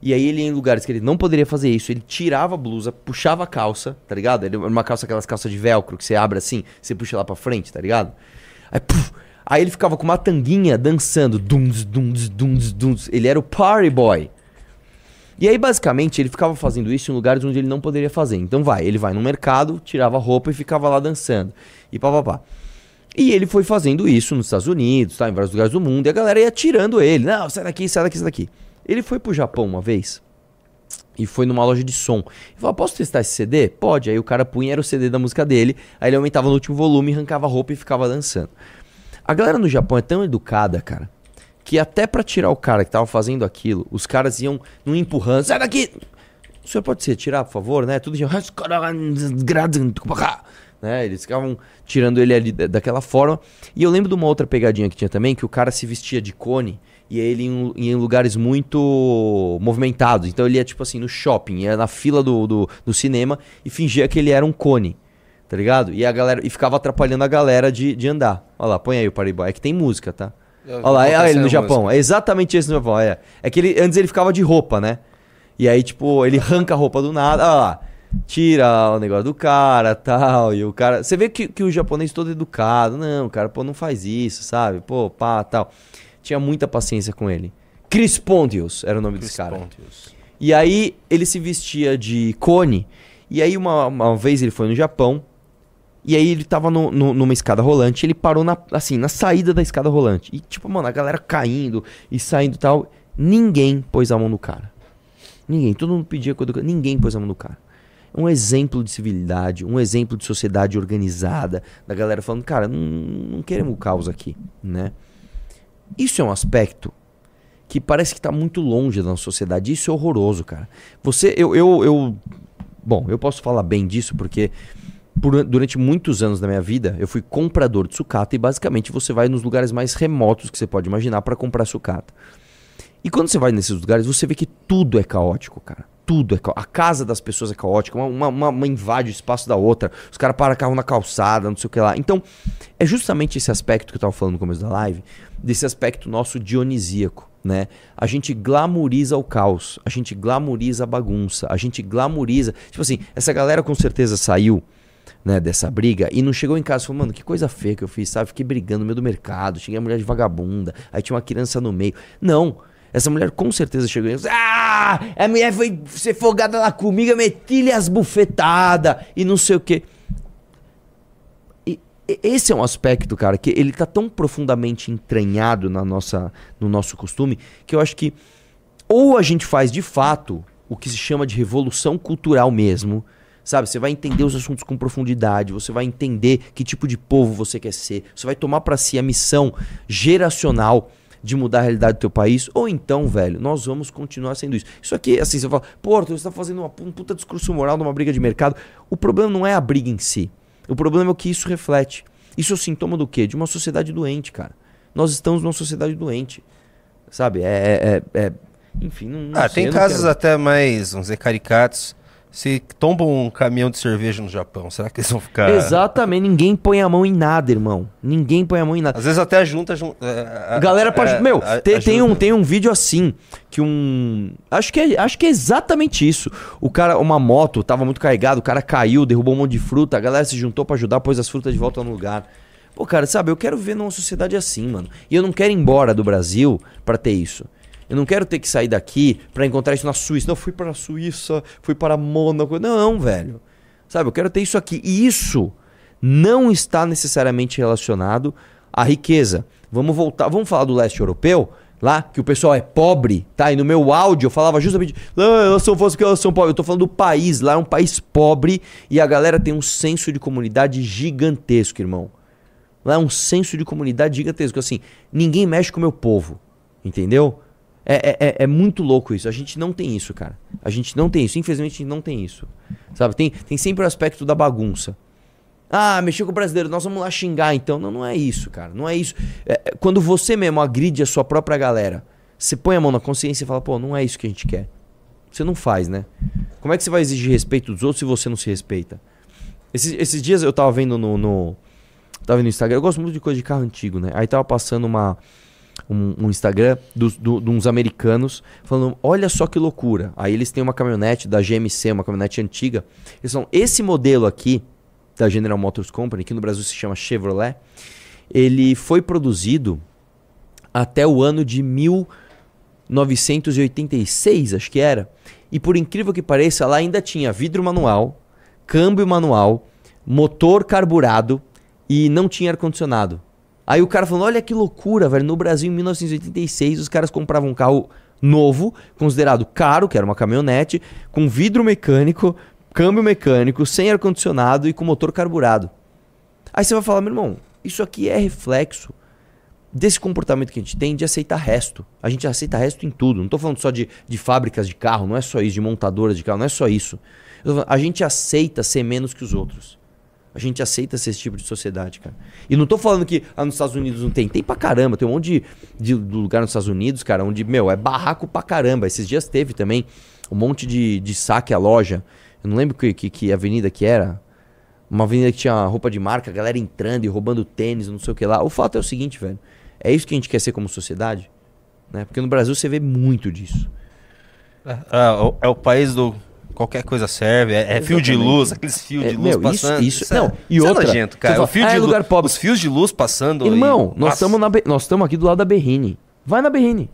Speaker 2: E aí ele, em lugares que ele não poderia fazer isso, ele tirava a blusa, puxava a calça, tá ligado? Ele, uma calça, aquelas calças de velcro que você abre assim, você puxa lá pra frente, tá ligado? Aí, puf, aí ele ficava com uma tanguinha dançando. Duns, duns, duns, duns. Ele era o Party Boy. E aí, basicamente, ele ficava fazendo isso em lugares onde ele não poderia fazer. Então vai, ele vai no mercado, tirava a roupa e ficava lá dançando. E papapá. E ele foi fazendo isso nos Estados Unidos, tá, em vários lugares do mundo, e a galera ia tirando ele. Não, sai daqui, sai daqui, sai daqui. Ele foi pro Japão uma vez e foi numa loja de som. E falou: Posso testar esse CD? Pode. Aí o cara punha, era o CD da música dele, aí ele aumentava no último volume, arrancava a roupa e ficava dançando. A galera no Japão é tão educada, cara, que até pra tirar o cara que tava fazendo aquilo, os caras iam num empurrando, sai daqui! O senhor pode se retirar, por favor, né? Tudo de... Né? Eles ficavam tirando ele ali da- daquela forma. E eu lembro de uma outra pegadinha que tinha também, que o cara se vestia de cone e ele em, em lugares muito movimentados. Então ele ia, tipo assim, no shopping, ia na fila do, do, do cinema e fingia que ele era um cone. Tá ligado? E a galera. E ficava atrapalhando a galera de, de andar. Olha lá, põe aí o Pariboy. É que tem música, tá?
Speaker 1: Eu
Speaker 2: Olha lá, é ele no Japão. É exatamente esse no Japão. É, é que ele, antes ele ficava de roupa, né? E aí, tipo, ele [LAUGHS] arranca a roupa do nada. Olha lá. Tira o negócio do cara tal. E o cara. Você vê que, que o japonês todo educado. Não, cara, pô, não faz isso, sabe? Pô, pá, tal. Tinha muita paciência com ele. Chris Pontius era o nome desse cara. E aí ele se vestia de cone. E aí uma, uma vez ele foi no Japão. E aí ele tava no- no- numa escada rolante. Ele parou na, assim, na saída da escada rolante. E tipo, mano, a galera caindo e saindo e tal. Ninguém pôs a mão no cara. Ninguém. Todo mundo pedia coisa. Ninguém pôs a mão no cara. Um exemplo de civilidade, um exemplo de sociedade organizada, da galera falando, cara, não, não queremos caos aqui, né? Isso é um aspecto que parece que tá muito longe da sociedade. Isso é horroroso, cara. Você, eu, eu, eu bom, eu posso falar bem disso porque por- durante muitos anos da minha vida eu fui comprador de sucata e basicamente você vai nos lugares mais remotos que você pode imaginar para comprar sucata. E quando você vai nesses lugares, você vê que tudo é caótico, cara. Tudo é. A casa das pessoas é caótica, uma, uma, uma- uma invade o espaço da outra, os caras param carro na calçada, não sei o que lá. Então, é justamente esse aspecto que eu tava falando no começo da live, desse aspecto nosso dionisíaco, né? A gente glamoriza o caos, a gente glamoriza a bagunça, a gente glamoriza. Tipo assim, essa galera com certeza saiu né, dessa briga e não chegou em casa e falou, mano, que coisa feia que eu fiz, sabe? Fiquei brigando no meio do mercado, cheguei a mulher de vagabunda, aí tinha uma criança no meio. Não. Essa mulher com certeza chegou e disse, ah, a mulher foi ser folgada lá comigo, meti-lhe as bufetadas e não sei o quê. E- esse é um aspecto, cara, que ele tá tão profundamente entranhado na nossa, no nosso costume que eu acho que ou a gente faz de fato o que se chama de revolução cultural mesmo, sabe? Você vai entender os assuntos com profundidade, você vai entender que tipo de povo você quer ser, você vai tomar pra si a missão geracional de mudar a realidade do teu país, ou então, velho, nós vamos continuar sendo isso. Isso aqui, assim, você fala, pô, você tá fazendo uma, um puta discurso moral numa briga de mercado. O problema não é a briga em si. O problema é o que isso reflete. Isso é o sintoma do quê? De uma sociedade doente, cara. Nós estamos numa sociedade doente. Sabe? É. é- é- enfim, não, não
Speaker 1: Ah,
Speaker 2: sei,
Speaker 1: tem casos
Speaker 2: quero-
Speaker 1: até mais, vamos dizer, caricatos. Se tombam um caminhão de cerveja no Japão, [LAUGHS] será que eles vão ficar...
Speaker 2: Exatamente, ninguém põe a mão em nada, irmão. Ninguém põe a mão em nada.
Speaker 1: Às vezes até junta... jun- é,
Speaker 2: A galera pode.
Speaker 1: é,
Speaker 2: meu,
Speaker 1: a-
Speaker 2: tem, tem um,
Speaker 1: ajuda.
Speaker 2: tem um vídeo assim. Que um. Acho que, é, acho que é exatamente isso. O cara, uma moto, tava muito carregado, o cara caiu, derrubou um monte de fruta, a galera se juntou pra ajudar, pôs as frutas de volta no lugar. Pô, cara, sabe, eu quero ver numa sociedade assim, mano. E eu não quero ir embora do Brasil pra ter isso. Eu não quero ter que sair daqui pra encontrar isso na Suíça. Não, fui pra Suíça, fui para Mônaco. Não, velho. Sabe, eu quero ter isso aqui. E isso não está necessariamente relacionado à riqueza. Vamos voltar, vamos falar do leste europeu, lá, que o pessoal é pobre, tá? E no meu áudio eu falava justamente, não, elas são fãs porque elas são pobres. Eu tô falando do país, lá é um país pobre e a galera tem um senso de comunidade gigantesco, irmão. Lá é um senso de comunidade gigantesco. Assim, ninguém mexe com o meu povo. Entendeu? É, é, é- é muito louco isso. A gente não tem isso, cara. A gente não tem isso. Infelizmente, a gente não tem isso. Sabe? Tem, tem sempre o aspecto da bagunça. Ah, mexeu com o brasileiro, nós vamos lá xingar então. Não, não é isso, cara. Não é isso. É, é quando você mesmo agride a sua própria galera, você põe a mão na consciência e fala, pô, não é isso que a gente quer. Você não faz, né? Como é que você vai exigir respeito dos outros se você não se respeita? Esses, esses dias eu tava vendo no, no. Tava vendo no Instagram. Eu gosto muito de coisa de carro antigo, né? Aí tava passando uma, um, um Instagram dos, do, de uns americanos falando: olha só que loucura. Aí eles têm uma caminhonete da GMC, uma caminhonete antiga. Eles falam: esse modelo aqui, da General Motors Company, que no Brasil se chama Chevrolet, ele foi produzido até o ano de 1986, acho que era. E por incrível que pareça, lá ainda tinha vidro manual, câmbio manual, motor carburado e não tinha ar-condicionado. Aí o cara falou: olha que loucura, velho. No Brasil, em 1986, os caras compravam um carro novo, considerado caro, que era uma caminhonete, com vidro mecânico, câmbio mecânico, sem ar-condicionado e com motor carburado. Aí você vai falar, meu irmão, isso aqui é reflexo desse comportamento que a gente tem de aceitar resto. A gente aceita resto em tudo. Não tô falando só de, de fábricas de carro, não é só isso, de montadoras de carro, não é só isso. Falando, a gente aceita ser menos que os outros. A gente aceita ser esse tipo de sociedade, cara. E não tô falando que ah, nos Estados Unidos não tem. Tem pra caramba. Tem um monte de, de lugar nos Estados Unidos, cara, onde, meu, é barraco pra caramba. Esses dias teve também um monte de, de saque à loja. Eu não lembro que, que, que avenida que era. Uma avenida que tinha roupa de marca, a galera entrando e roubando tênis, não sei o que lá. O fato é o seguinte, velho. É isso que a gente quer ser como sociedade? Né? Porque no Brasil você vê muito disso.
Speaker 1: Ah, o- é o país do qualquer coisa serve, é, é fio de luz, aqueles fios
Speaker 2: É,
Speaker 1: de luz
Speaker 2: meu, isso-
Speaker 1: passando.
Speaker 2: isso-
Speaker 1: é-
Speaker 2: não, e
Speaker 1: isso
Speaker 2: outra,
Speaker 1: é nojento, cara. o fio
Speaker 2: ah,
Speaker 1: de
Speaker 2: é
Speaker 1: lu-
Speaker 2: lugar pobre.
Speaker 1: Os fios de luz passando.
Speaker 2: Irmão,
Speaker 1: e-
Speaker 2: nós estamos aqui do lado da Berrine. Vai na Berrine.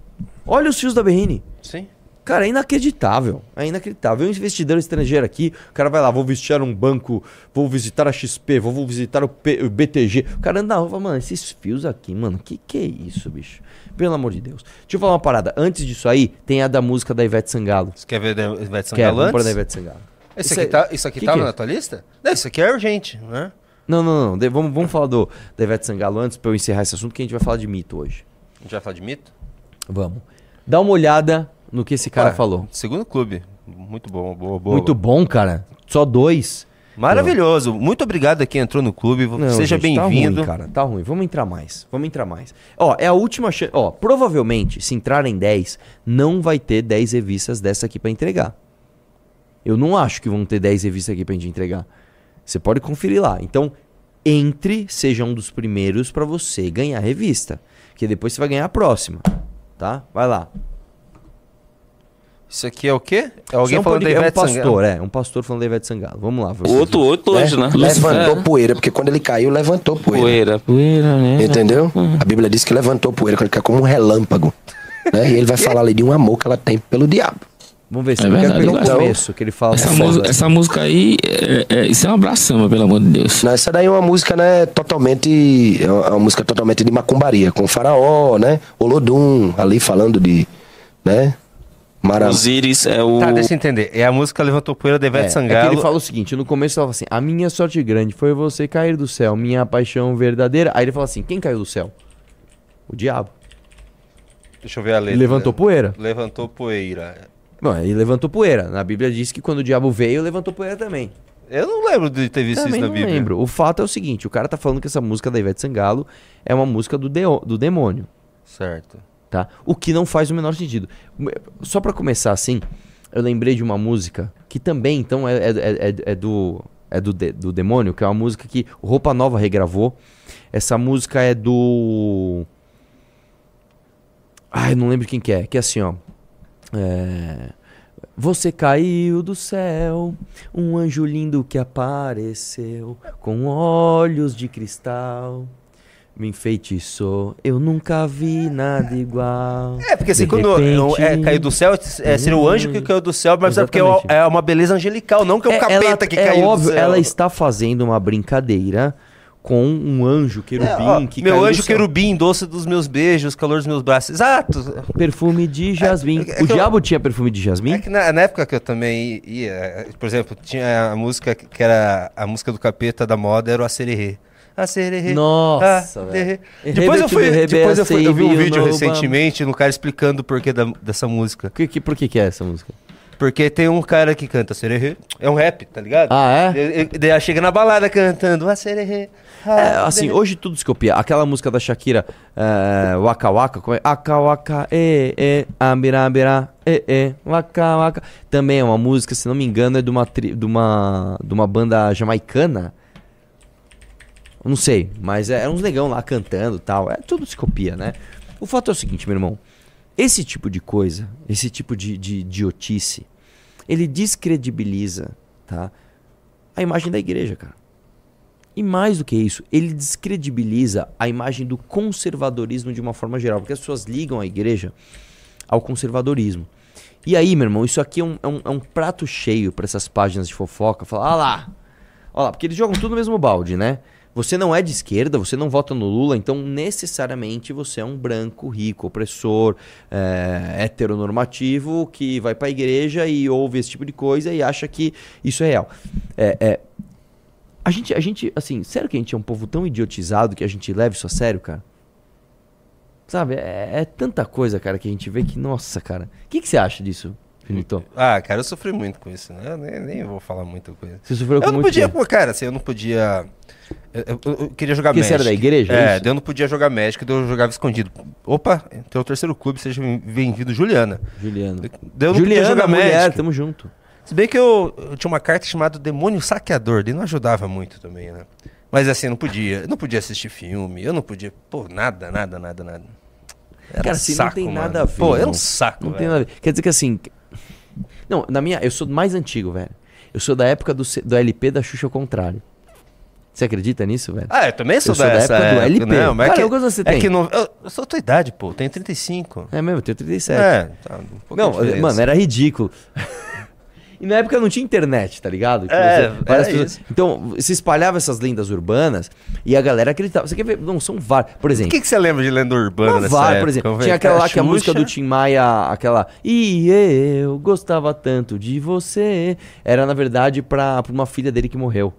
Speaker 2: Olha os fios da Berrine.
Speaker 1: Sim.
Speaker 2: Cara, é inacreditável. É inacreditável. Um investidor estrangeiro aqui, o cara vai lá, vou visitar um banco, vou visitar a XP, vou, visitar o, P- o BTG. O cara anda na rua mano, esses fios aqui, mano, que que é isso, bicho? Pelo amor de Deus. Deixa eu falar uma parada. Antes disso aí, tem a da música da Ivete Sangalo.
Speaker 1: Você quer ver da Ivete
Speaker 2: Quer,
Speaker 1: Sangalo
Speaker 2: vamos pôr
Speaker 1: antes?
Speaker 2: da Ivete Sangalo.
Speaker 1: Isso
Speaker 2: Isso
Speaker 1: aqui,
Speaker 2: é-
Speaker 1: tá, isso aqui
Speaker 2: que
Speaker 1: tava
Speaker 2: que é?
Speaker 1: na tua lista? Não, isso aqui é urgente, né?
Speaker 2: Não, não, não. De- vamos, vamos falar do, da Ivete Sangalo antes pra eu encerrar esse assunto, que a gente vai falar de mito hoje.
Speaker 1: gente vai falar de mito?
Speaker 2: Vamos. Dá uma olhada no que esse cara
Speaker 1: Ah,
Speaker 2: falou.
Speaker 1: Segundo clube. Muito bom, boa, boa.
Speaker 2: Muito bom, cara. Só dois.
Speaker 1: Maravilhoso. Muito obrigado a quem entrou no clube.
Speaker 2: Não,
Speaker 1: Seja
Speaker 2: Tá
Speaker 1: bem-vindo.
Speaker 2: ruim, cara. Tá ruim. Vamos entrar mais. Vamos entrar mais. Ó, é a última chance. Ó, provavelmente, se entrar em 10, não vai ter 10 revistas dessa aqui pra entregar. Eu não acho que vão ter 10 revistas aqui pra gente entregar. Você pode conferir lá. Então, entre, seja um dos primeiros pra você ganhar a revista. Que depois você vai ganhar a próxima. Tá? Vai lá.
Speaker 1: Isso aqui é o quê? É alguém
Speaker 2: é um
Speaker 1: falando da Ivete
Speaker 2: é um
Speaker 1: Sangalo.
Speaker 2: pastor, é. Um pastor falando da Ivete Sangalo. Vamos lá. vocês.
Speaker 7: Outro, outro hoje, né?
Speaker 8: Levantou
Speaker 7: É.
Speaker 8: poeira, porque quando ele caiu, levantou poeira.
Speaker 7: Poeira, poeira, né?
Speaker 8: Entendeu? A Bíblia diz que levantou poeira, quando ele caiu como um relâmpago. né? E ele vai falar ali de um amor que ela tem pelo diabo.
Speaker 2: Vamos ver se
Speaker 7: É
Speaker 2: eu quero pegar o
Speaker 8: então.
Speaker 2: começo que ele fala.
Speaker 7: Essa,
Speaker 2: assim,
Speaker 7: música, essa música aí, é- é- isso é uma abraçama, pelo amor de Deus.
Speaker 8: Não, essa daí é uma música, né, totalmente. É uma, é uma música totalmente de macumbaria, com faraó, né? Olodum, ali falando de. né? Mara...
Speaker 7: Osíris é o.
Speaker 1: Tá, deixa eu entender. É a música Levantou Poeira da
Speaker 2: É,
Speaker 1: Ivete
Speaker 2: é
Speaker 1: Sangalo.
Speaker 2: que ele fala o seguinte, no começo ele fala assim, a minha sorte grande foi você cair do céu, minha paixão verdadeira. Aí ele fala assim, quem caiu do céu? O diabo.
Speaker 1: Deixa eu ver a letra.
Speaker 2: Ele levantou poeira.
Speaker 1: Levantou poeira.
Speaker 2: Bom, ele levantou poeira. Na Bíblia diz que quando o diabo veio, levantou poeira também.
Speaker 1: Eu não lembro de ter visto
Speaker 2: Também
Speaker 1: isso na
Speaker 2: não
Speaker 1: Bíblia.
Speaker 2: lembro. O fato é o seguinte, o cara tá falando que essa música da Ivete Sangalo é uma música do, deo- do demônio.
Speaker 1: Certo.
Speaker 2: Tá? O que não faz o menor sentido. Só pra começar assim, eu lembrei de uma música que também, então, é, é, é- é do, é do, de- do demônio, que é uma música que Roupa Nova regravou. Essa música é do. Ai, não lembro quem que é. Que é assim, ó. É... Você caiu do céu, um anjo lindo que apareceu, com olhos de cristal. Me enfeitiçou, eu nunca vi nada igual.
Speaker 1: É, porque assim,
Speaker 2: De
Speaker 1: quando
Speaker 2: repente-
Speaker 1: é, caiu do céu, é, seria o anjo que caiu do céu, mas é porque é uma- é beleza angelical, não que é um
Speaker 2: É,
Speaker 1: capeta
Speaker 2: ela-
Speaker 1: que
Speaker 2: é
Speaker 1: caiu
Speaker 2: óbvio,
Speaker 1: do céu.
Speaker 2: ela está fazendo uma brincadeira com um anjo querubim
Speaker 1: É, ó,
Speaker 2: que
Speaker 1: meu
Speaker 2: do
Speaker 1: anjo
Speaker 2: céu.
Speaker 1: querubim, doce dos meus beijos, calor dos meus braços. Exato.
Speaker 2: Perfume de jasmim.
Speaker 1: é que
Speaker 2: o
Speaker 1: eu-
Speaker 2: diabo tinha perfume de jasmim?
Speaker 1: É que na, na época que eu também ia, por exemplo, tinha a música que era a música do capeta da moda, era o Acererê. Acererê.
Speaker 2: Nossa, velho.
Speaker 1: Depois eu fui, depois eu fui, eu vi um vídeo recentemente no cara explicando o porquê da- dessa música.
Speaker 2: Que, que, por que, que é essa música?
Speaker 1: Porque tem um cara que canta Acererê, é um rap, tá ligado?
Speaker 2: Ah, é?
Speaker 1: Daí ela chega na balada cantando Acererê.
Speaker 2: É, assim, hoje tudo se copia. Aquela música da Shakira, é, Waka Waka, como é? Aka Waka, e, e, ambira, ambira, e, e, Waka Waka. Também é uma música, se não me engano, é de uma, tri- de uma, de uma banda jamaicana. Não sei, mas é, é uns negão lá cantando tal. É, tudo se copia, né? O fato é o seguinte, meu irmão. Esse tipo de coisa, esse tipo de, de idiotice, ele descredibiliza, tá? A imagem da igreja, cara. E mais do que isso, ele descredibiliza a imagem do conservadorismo de uma forma geral, porque as pessoas ligam a igreja ao conservadorismo. E aí, meu irmão, isso aqui é um, é um, é um prato cheio para essas páginas de fofoca. Falar, ah lá, olha lá, porque eles jogam tudo no mesmo balde, né? Você não é de esquerda, você não vota no Lula, então necessariamente você é um branco, rico, opressor, é, heteronormativo, que vai pra igreja e ouve esse tipo de coisa e acha que isso é real. É, é, a gente, a gente, assim, sério que a gente é um povo tão idiotizado que a gente leva isso a sério, cara? Sabe, é, é tanta coisa, cara, que a gente vê que, nossa, cara. O que, que você acha disso,
Speaker 1: Ah, cara, eu sofri muito com isso, né? Eu nem, nem vou falar muita coisa.
Speaker 2: Você sofreu com
Speaker 1: Eu não
Speaker 2: muito
Speaker 1: podia, pô, cara, assim, eu não podia. Eu, eu- eu queria jogar
Speaker 2: Porque você
Speaker 1: Magic.
Speaker 2: era da igreja, é
Speaker 1: É,
Speaker 2: isso?
Speaker 1: eu não podia jogar Magic, eu jogava escondido. Opa, tem o terceiro clube, seja bem-vindo, Juliana. Eu não
Speaker 2: Juliana,
Speaker 1: jogar
Speaker 2: mulher,
Speaker 1: Magic.
Speaker 2: tamo junto.
Speaker 1: Se bem que eu, eu tinha uma carta chamada Demônio Saqueador, daí não ajudava muito também, né? Mas assim, eu não podia, eu não podia assistir filme, eu não podia, pô, nada, nada, nada, nada. Era
Speaker 2: Cara, assim, não tem
Speaker 1: mano.
Speaker 2: nada a ver.
Speaker 1: Pô, era
Speaker 2: irmão.
Speaker 1: um saco,
Speaker 2: Não
Speaker 1: velho.
Speaker 2: tem nada a ver. Quer dizer que assim. Não, na minha. Eu sou mais antigo, velho. Eu sou da época do, do LP da Xuxa ao contrário. Você acredita nisso, velho?
Speaker 1: Ah, eu também sou,
Speaker 2: Eu sou da
Speaker 1: dessa
Speaker 2: época do LP.
Speaker 1: Não, mas
Speaker 2: Cara,
Speaker 1: é que,
Speaker 2: você
Speaker 1: é
Speaker 2: tem?
Speaker 1: que não, eu, eu sou a tua idade, pô, tenho 35.
Speaker 2: É mesmo, eu tenho 37.
Speaker 1: É, tá, um pouco
Speaker 2: Não, mano, era ridículo. E na época não tinha internet, tá ligado?
Speaker 1: É,
Speaker 2: você- várias pessoas-. Então, se espalhava essas lendas urbanas e a galera acreditava. Você quer ver? Não, são várias. Por
Speaker 1: O
Speaker 2: exemplo.
Speaker 1: que, que você lembra de lenda urbana
Speaker 2: Não
Speaker 1: nessa época?
Speaker 2: por exemplo. Tinha aquela lá que a música do Tim Maia, aquela. E eu gostava tanto de você. Era, na verdade, pra, pra uma filha dele que morreu.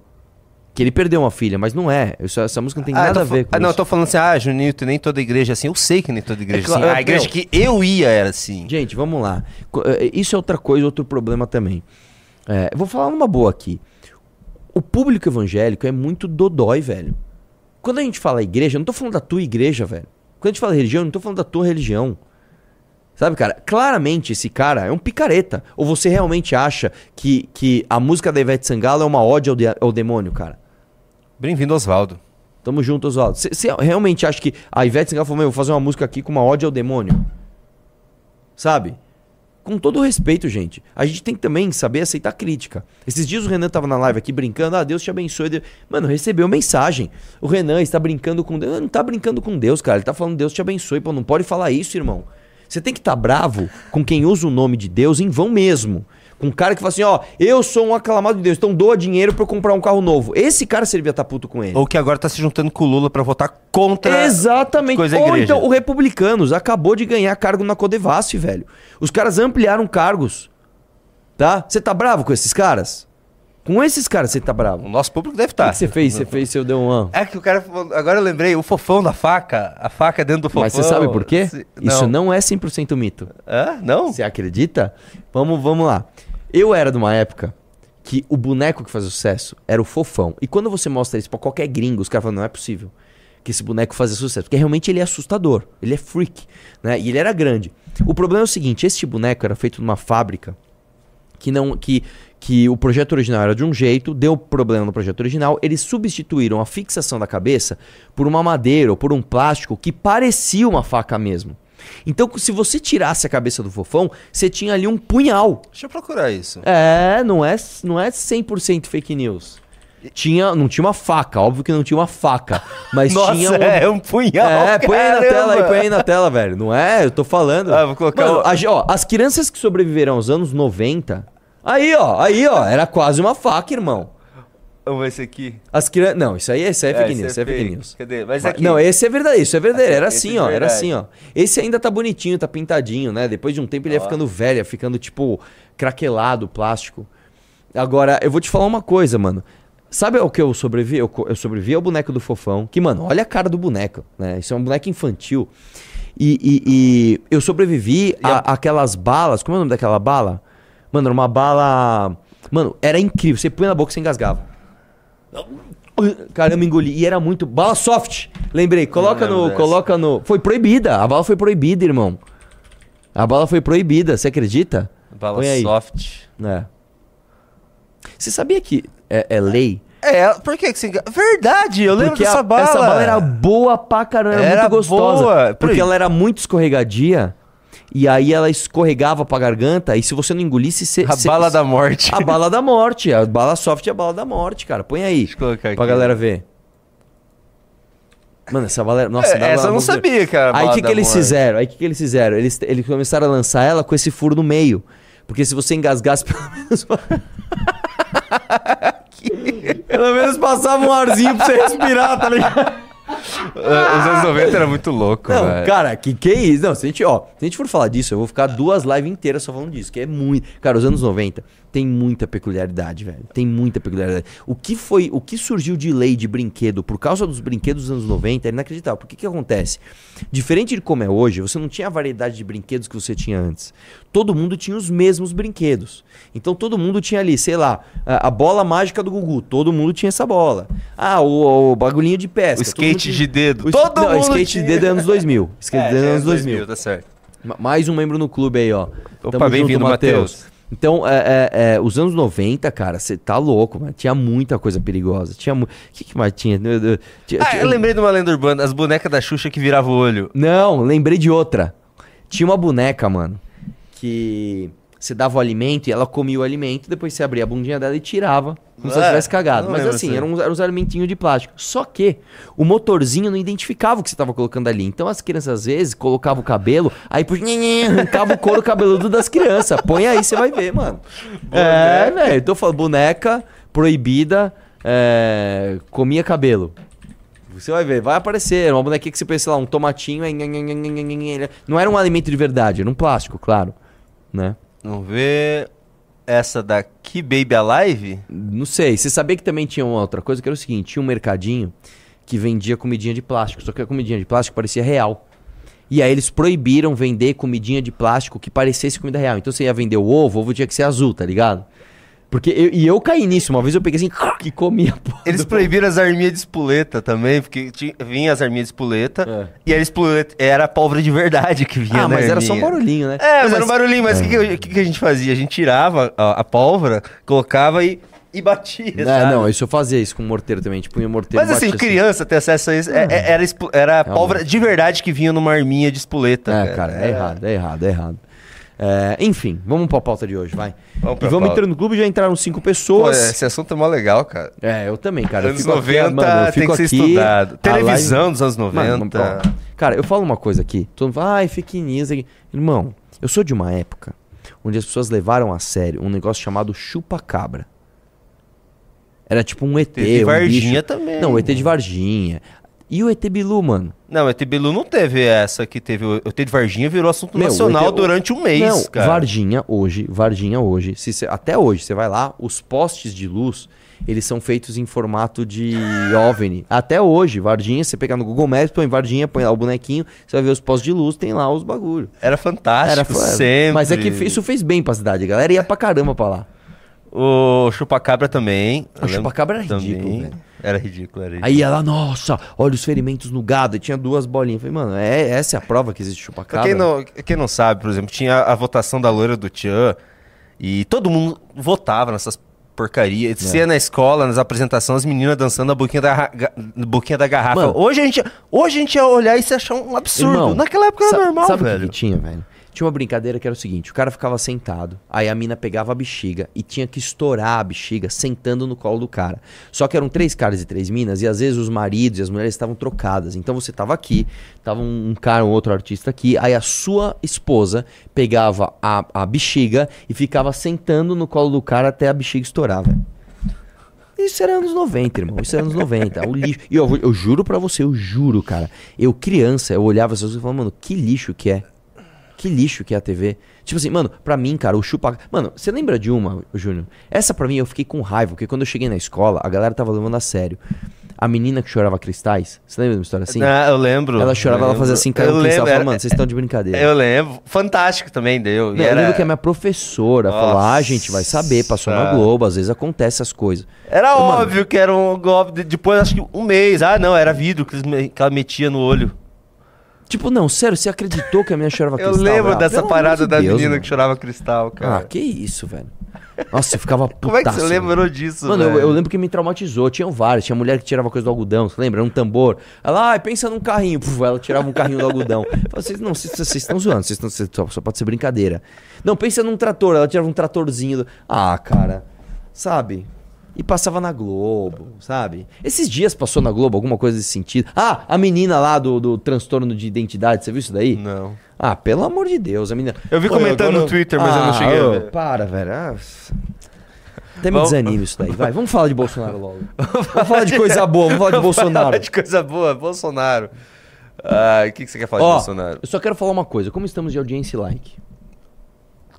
Speaker 2: Que ele perdeu uma filha, mas não é. Isso- essa música não tem
Speaker 1: Ah,
Speaker 2: nada a ver com
Speaker 1: ah, não, eu
Speaker 2: isso.
Speaker 1: tô falando assim, ah, Juninho, nem toda igreja é assim. Eu sei que nem toda igreja é
Speaker 2: claro,
Speaker 1: assim. A igreja que eu ia era assim.
Speaker 2: Gente, vamos lá. Co- eh, Isso é outra coisa, outro problema também. É, vou falar numa boa aqui. O público evangélico é muito dodói, velho. Quando a gente fala igreja, eu não tô falando da tua igreja, velho. Quando a gente fala religião, eu não tô falando da tua religião. Sabe, cara? Claramente esse cara é um picareta. Ou você realmente acha que, que a música da Ivete Sangalo é uma ódio ao, de- ao demônio, cara?
Speaker 1: Bem-vindo, Oswaldo.
Speaker 2: Tamo junto, Oswaldo. Você realmente acha que a Ivete Sangalo falou, meu, eu vou fazer uma música aqui com uma ódio ao demônio? Sabe? Com todo respeito, gente. A gente tem que também saber aceitar crítica. Esses dias o Renan tava na live aqui brincando, ah, Deus te abençoe. Deus- Mano, recebeu mensagem. O Renan está brincando com Deus. Não tá brincando com Deus, cara. Ele tá falando Deus te abençoe. Pô, não pode falar isso, irmão. Você tem que estar bravo com quem usa o nome de Deus em vão mesmo. Com um cara que fala assim, ó, eu sou um aclamado de Deus, então doa dinheiro pra eu comprar um carro novo. Esse cara devia estar puto com ele.
Speaker 1: Ou que agora tá se juntando com o Lula pra votar contra.
Speaker 2: Exatamente.
Speaker 1: coisa
Speaker 2: Ou
Speaker 1: igreja.
Speaker 2: então o Republicanos acabou de ganhar cargo na Codevasf, velho. Os caras ampliaram cargos. Tá? Você tá bravo com esses caras? Com esses caras você tá bravo.
Speaker 1: O nosso público deve
Speaker 2: O que
Speaker 1: estar.
Speaker 2: que você fez? Você fez, você deu um...
Speaker 1: É que o cara. Agora eu lembrei, o fofão da faca. A faca dentro do fofão.
Speaker 2: Mas você sabe por quê?
Speaker 1: Se-
Speaker 2: Isso não é 100% mito.
Speaker 1: Hã? Não?
Speaker 2: Você acredita? Vamos, vamos lá. Eu era de uma época que o boneco que fazia sucesso era o fofão. E quando você mostra isso pra qualquer gringo, os caras falam, não é possível que esse boneco fazia sucesso. Porque realmente ele é assustador. Ele é freak. Né? E ele era grande. O problema é o seguinte, este boneco era feito numa fábrica que não que que o projeto original era de um jeito, deu problema no projeto original, eles substituíram a fixação da cabeça por uma madeira ou por um plástico que parecia uma faca mesmo. Então, se você tirasse a cabeça do fofão, você tinha ali um punhal.
Speaker 1: Deixa eu procurar isso.
Speaker 2: É, não é, não é 100% fake news. Tinha, não tinha uma faca, óbvio que não tinha uma faca, mas [LAUGHS]
Speaker 1: Nossa,
Speaker 2: tinha um,
Speaker 1: é um punhal.
Speaker 2: é, põe aí na tela aí, põe aí na tela, velho. Não é? Eu tô falando.
Speaker 1: Ah, vou colocar
Speaker 2: Mano,
Speaker 1: o-
Speaker 2: a ó, as crianças que sobreviveram aos anos 90. Aí, ó, aí, ó, era quase uma faca, irmão.
Speaker 1: Ver esse aqui.
Speaker 2: As crianças. Não, isso aí, isso aí é fake
Speaker 1: esse
Speaker 2: news, isso é fake
Speaker 1: fake.
Speaker 2: news.
Speaker 1: Cadê? Mas aqui.
Speaker 2: Não, esse é verdadeiro, isso é verdadeiro. Era
Speaker 1: Esse
Speaker 2: assim,
Speaker 1: é
Speaker 2: ó, era assim, ó. Esse ainda tá bonitinho, tá pintadinho, né? Depois de um tempo ele ia ficando velho, ia ficando, tipo, craquelado, plástico. Agora, eu vou te falar uma coisa, mano. Sabe o que eu sobrevivi? Eu, eu sobrevivi ao boneco do fofão. Que, mano, olha a cara do boneco, né? Isso é um boneco infantil. E, e- e eu sobrevivi a, aquelas balas. Como é o nome daquela bala? Mano, era uma bala. Mano, era incrível. Você põe na boca e você engasgava. Caramba, engoli. E era muito. Bala soft. Lembrei. Coloca no.
Speaker 1: dessa.
Speaker 2: Coloca no. Foi proibida. A bala foi proibida, irmão. A bala foi proibida. Você acredita?
Speaker 1: Bala
Speaker 2: Põe aí.
Speaker 1: soft.
Speaker 2: É. Você sabia que é, é lei?
Speaker 1: É, por que que você... Verdade, eu lembro
Speaker 2: Porque
Speaker 1: dessa
Speaker 2: a-
Speaker 1: bala.
Speaker 2: essa bala era boa pra caramba,
Speaker 1: Era
Speaker 2: muito gostosa.
Speaker 1: boa.
Speaker 2: Porque ela era muito escorregadia. E aí ela escorregava pra garganta. E se você não engolisse, você.
Speaker 1: A bala da morte.
Speaker 2: A bala da morte. A bala soft é a bala da morte, cara. Põe aí.
Speaker 1: Deixa eu colocar aqui.
Speaker 2: Pra galera ver. Mano, essa bala era. Nossa,
Speaker 1: É, essa eu não sabia, cara.
Speaker 2: Aí o que, que eles
Speaker 1: morte.
Speaker 2: fizeram? Aí o que, que eles fizeram? Eles, eles começaram a lançar ela com esse furo no meio. Porque se você engasgasse, [LAUGHS] pelo menos. [LAUGHS] pelo menos passava um arzinho pra você respirar, tá ligado?
Speaker 1: Ah, Os anos 90 era muito louco,
Speaker 2: Não,
Speaker 1: velho.
Speaker 2: cara, que que é isso? Não, se a gente, ó, se a gente for falar disso, eu vou ficar duas lives inteiras só falando disso, que é muito. Cara, os anos 90 tem muita peculiaridade, velho. Tem muita peculiaridade. O que foi, o que surgiu de lei de brinquedo por causa dos brinquedos dos anos 90 é inacreditável. Por que que acontece? Diferente de como é hoje, você não tinha a variedade de brinquedos que você tinha antes. Todo mundo tinha os mesmos brinquedos. Então todo mundo tinha ali, sei lá, a, a bola mágica do Gugu, todo mundo tinha essa bola. Ah, o, o bagulhinho de pesca.
Speaker 1: O skate de dedo.
Speaker 2: o,
Speaker 1: Todo
Speaker 2: não,
Speaker 1: mundo
Speaker 2: skate
Speaker 1: tinha.
Speaker 2: de dedo é anos 2000. [LAUGHS] Skate
Speaker 1: É,
Speaker 2: de dedo é
Speaker 1: é
Speaker 2: anos 2000.
Speaker 1: tá certo.
Speaker 2: Ma- Mais um membro no clube aí, ó.
Speaker 1: Opa, bem-vindo, Matheus.
Speaker 2: Então, é, é, é, os anos 90, cara, você tá louco, mano. Tinha muita coisa perigosa. Tinha mu... O que, que mais tinha? Tinha-
Speaker 1: Ah,
Speaker 2: tinha-
Speaker 1: eu lembrei de uma lenda urbana, as bonecas da Xuxa que viravam o olho.
Speaker 2: Não, lembrei de outra. Tinha uma boneca, mano, que você dava o alimento e ela comia o alimento, depois você abria a bundinha dela e tirava, como se ela
Speaker 1: É,
Speaker 2: tivesse cagado. Mas assim, eram uns, eram uns alimentinhos de plástico. Só que o motorzinho não identificava o que você tava colocando ali. Então as crianças, às vezes, colocavam o cabelo, aí nhe, arrancava o couro cabeludo das crianças. Põe aí, você vai ver, mano. É, velho. Tô falando, boneca proibida, é, comia cabelo. Você vai ver, vai aparecer. Era uma bonequinha que você pensa lá, um tomatinho. aí. Não era um alimento de verdade, era um plástico, claro. Né?
Speaker 1: Vamos ver. Essa daqui, Baby Alive?
Speaker 2: Não sei. Você sabia que também tinha uma outra coisa que era o seguinte: tinha um mercadinho que vendia comidinha de plástico, só que a comidinha de plástico parecia real. E aí eles proibiram vender comidinha de plástico que parecesse comida real. Então você ia vender o ovo, o ovo tinha que ser azul, tá ligado? Porque eu, e eu caí nisso. Uma vez eu peguei assim [LAUGHS] e comia. a porra
Speaker 1: Eles proibiram as arminhas de espoleta também, porque tinha, vinha as arminhas de espoleta,
Speaker 2: É.
Speaker 1: e era, espoleta, era pólvora de verdade que vinha
Speaker 2: Ah,
Speaker 1: na
Speaker 2: mas era só um
Speaker 1: arminha.
Speaker 2: barulhinho, né?
Speaker 1: É, mas,
Speaker 2: Não,
Speaker 1: era um barulhinho, mas o que, que, que que a gente fazia? A gente tirava a, a pólvora, colocava e, e batia,
Speaker 2: É,
Speaker 1: sabe?
Speaker 2: não, isso eu fazia isso com morteiro também. Tipo, punha morteiro
Speaker 1: Mas assim,
Speaker 2: batia
Speaker 1: criança ter acesso a isso, é- é- era, era pólvora de verdade que vinha numa arminha de espoleta.
Speaker 2: É, cara, é errado, é errado, é errado. É, enfim, vamos pra pauta de hoje, vai.
Speaker 1: Vamos
Speaker 2: e vamos entrando no clube, já entraram cinco
Speaker 1: Pô,
Speaker 2: pessoas.
Speaker 1: esse assunto é mó legal, cara.
Speaker 2: É, eu também, cara.
Speaker 1: anos
Speaker 2: fico aqui,
Speaker 1: 90
Speaker 2: mano,
Speaker 1: tem
Speaker 2: fico
Speaker 1: que ser
Speaker 2: aqui,
Speaker 1: estudado. Televisão
Speaker 2: live-
Speaker 1: dos anos 90.
Speaker 2: Mano, cara, eu falo uma coisa aqui. Todo mundo fala, ai, fake news. aqui." Irmão, eu sou de uma época onde as pessoas levaram a sério um negócio chamado chupa-cabra. Era tipo um ET,
Speaker 1: Teve
Speaker 2: um
Speaker 1: Varginha
Speaker 2: bicho.
Speaker 1: também.
Speaker 2: Não, o ET de Varginha. E o ET Bilu, mano?
Speaker 1: Não, o ET Bilu não teve essa que teve. O ET de Varginha virou assunto
Speaker 2: Meu,
Speaker 1: nacional
Speaker 2: ET
Speaker 1: durante um mês,
Speaker 2: Não,
Speaker 1: cara.
Speaker 2: Varginha hoje, Varginha hoje, se até hoje, você vai lá, os postes de luz, eles são feitos em formato de [LAUGHS] OVNI. Até hoje, Varginha, você pegar no Google Maps, põe Varginha, põe lá o bonequinho, você vai ver os postes de luz, tem lá os bagulho.
Speaker 1: Era fantástico,
Speaker 2: fo-
Speaker 1: sempre.
Speaker 2: Mas é que isso fez bem pra cidade, a galera ia pra caramba pra lá.
Speaker 1: O Chupacabra também.
Speaker 2: O chupacabra era
Speaker 1: também.
Speaker 2: ridículo, velho.
Speaker 1: Era ridículo, era ridículo.
Speaker 2: Aí ia lá, nossa, olha os ferimentos no gado, e tinha duas bolinhas. Eu Falei, mano, é, essa é a prova que existe
Speaker 1: Pra
Speaker 2: chupacabra?
Speaker 1: quem não, quem não sabe, por exemplo, tinha a votação da loira do Tchan e todo mundo votava nessas porcarias.
Speaker 2: É.
Speaker 1: Você ia na escola, nas apresentações, as meninas dançando a boquinha da, boquinha da garrafa.
Speaker 2: Mano.
Speaker 1: hoje, a gente, hoje a gente ia olhar e se achar um absurdo.
Speaker 2: Irmão,
Speaker 1: Naquela época era normal,
Speaker 2: sabe o que
Speaker 1: velho.
Speaker 2: que tinha, velho? Tinha uma brincadeira que era o seguinte: o cara ficava sentado, aí a mina pegava a bexiga e tinha que estourar a bexiga sentando no colo do cara. Só que eram três caras e três minas, e às vezes os maridos e as mulheres estavam trocadas. Então você tava aqui, tava um, cara, um outro artista aqui, aí a sua esposa pegava a, a bexiga e ficava sentando no colo do cara até a bexiga estourar. Isso era anos 90, irmão. Isso era anos 90. O lixo. E eu, eu juro pra você, eu juro, cara. Eu, criança, eu olhava essas coisas e falava, mano, que lixo que é. Que lixo que é a TV. Tipo assim, mano, pra mim, cara, o chupa. Mano, você lembra de uma, Júnior? Essa pra mim eu fiquei com raiva, porque quando eu cheguei na escola, a galera tava levando a sério. A menina que chorava cristais, você lembra de uma história assim?
Speaker 1: Ah, eu lembro.
Speaker 2: ela chorava, ela
Speaker 1: lembro.
Speaker 2: fazia assim, caiu
Speaker 1: eu
Speaker 2: um cristal. Eu
Speaker 1: lembro, era-
Speaker 2: mano, vocês estão de brincadeira.
Speaker 1: Eu lembro. Fantástico também deu. E
Speaker 2: Não, Eu lembro que a minha professora falou: ah, a gente vai saber, passou na
Speaker 1: Nossa.
Speaker 2: Globo, às vezes acontece essas coisas.
Speaker 1: era
Speaker 2: Mano,
Speaker 1: óbvio que era um golpe. de- Depois, acho que um mês. Ah, não, era vidro que ela metia no olho.
Speaker 2: Tipo, não, sério, você acreditou que a minha chorava
Speaker 1: Eu
Speaker 2: cristal?
Speaker 1: lembro
Speaker 2: Ah,
Speaker 1: dessa
Speaker 2: pelo
Speaker 1: parada
Speaker 2: de
Speaker 1: da
Speaker 2: Deus,
Speaker 1: menina
Speaker 2: mano.
Speaker 1: que chorava cristal, cara.
Speaker 2: Ah, que isso, velho. Nossa, eu ficava putaço. [LAUGHS]
Speaker 1: Como é que você lembrou disso,
Speaker 2: Mano, eu, eu lembro que me traumatizou. Tinham vários. Tinha mulher que tirava coisa do algodão, você lembra? Era um tambor. Ela, ai, pensa num carrinho. Puf, ela tirava um carrinho do algodão. Eu falei, vocês, não, vocês, estão zoando. Vocês estão, vocês- só, só pode ser brincadeira. Não, pensa num trator. Ela tirava um tratorzinho. Do... Ah, cara. Sabe? E passava na Globo, sabe? Esses dias passou na Globo alguma coisa desse sentido. Ah, a menina lá do, do transtorno de identidade. Você viu isso daí?
Speaker 1: Não.
Speaker 2: Ah, pelo amor de Deus, a menina.
Speaker 1: Eu vi comentando
Speaker 2: agora-
Speaker 1: no Twitter, mas eu não cheguei a
Speaker 2: ô,
Speaker 1: ver.
Speaker 2: Para, velho. Ah, até me
Speaker 1: Vamos-
Speaker 2: desanima isso daí. Vai, vamos falar de Bolsonaro logo. [LAUGHS] vamos falar de coisa boa, vamos falar de Bolsonaro.
Speaker 1: falar de coisa boa, Bolsonaro. Ah, o que, que você quer falar de
Speaker 2: Ó,
Speaker 1: Bolsonaro?
Speaker 2: eu só quero falar uma coisa. Como estamos de audiência e like?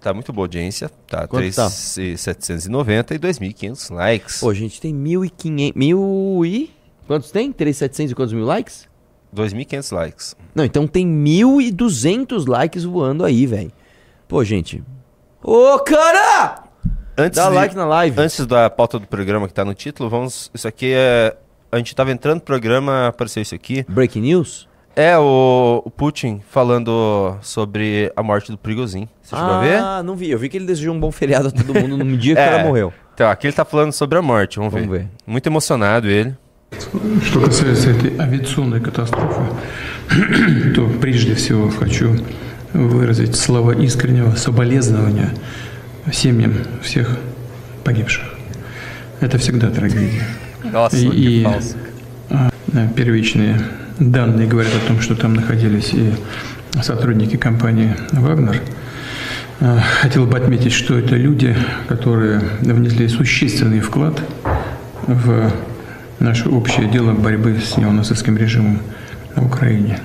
Speaker 1: Tá muito boa audiência. Tá
Speaker 2: Quanto tá?
Speaker 1: 3.790 e 2.500 likes.
Speaker 2: Pô, a gente tem 1.500... Mil e... Quantos tem? 3.700 e quantos mil likes?
Speaker 1: 2.500 likes.
Speaker 2: Não, então tem 1.200 likes voando aí, velho. Pô, gente... Ô, cara!
Speaker 1: Antes
Speaker 2: Dá
Speaker 1: de-
Speaker 2: like na live.
Speaker 1: Antes da pauta do programa que tá no título, vamos. Isso aqui é. A gente tava entrando no programa, apareceu isso aqui.
Speaker 2: Breaking news?
Speaker 1: É o, o Putin falando sobre a morte do Prigozhin. Você chegou a ver?
Speaker 2: Ah, não vi. Eu vi que ele desejou um bom feriado a todo mundo no dia que o
Speaker 1: É.
Speaker 2: cara morreu.
Speaker 1: Então, aqui ele tá falando sobre a morte, vamos,
Speaker 2: Vamos
Speaker 1: ver.
Speaker 2: ver.
Speaker 1: Muito emocionado ele.
Speaker 9: Что касается этой авиационной катастрофы, [CLEARS THROAT] то прежде всего хочу выразить слова искреннего соболезнования семьям всех погибших. Это всегда трагедия.
Speaker 1: Nossa,
Speaker 9: И-
Speaker 1: que
Speaker 9: и,
Speaker 1: falso.
Speaker 9: а, э, первичные данные говорят о том, что там находились и сотрудники компании «Вагнер». А, Хотел бы отметить, что это люди, которые внесли существенный вклад в наше общее дело борьбы с неонацистским режимом на Украине.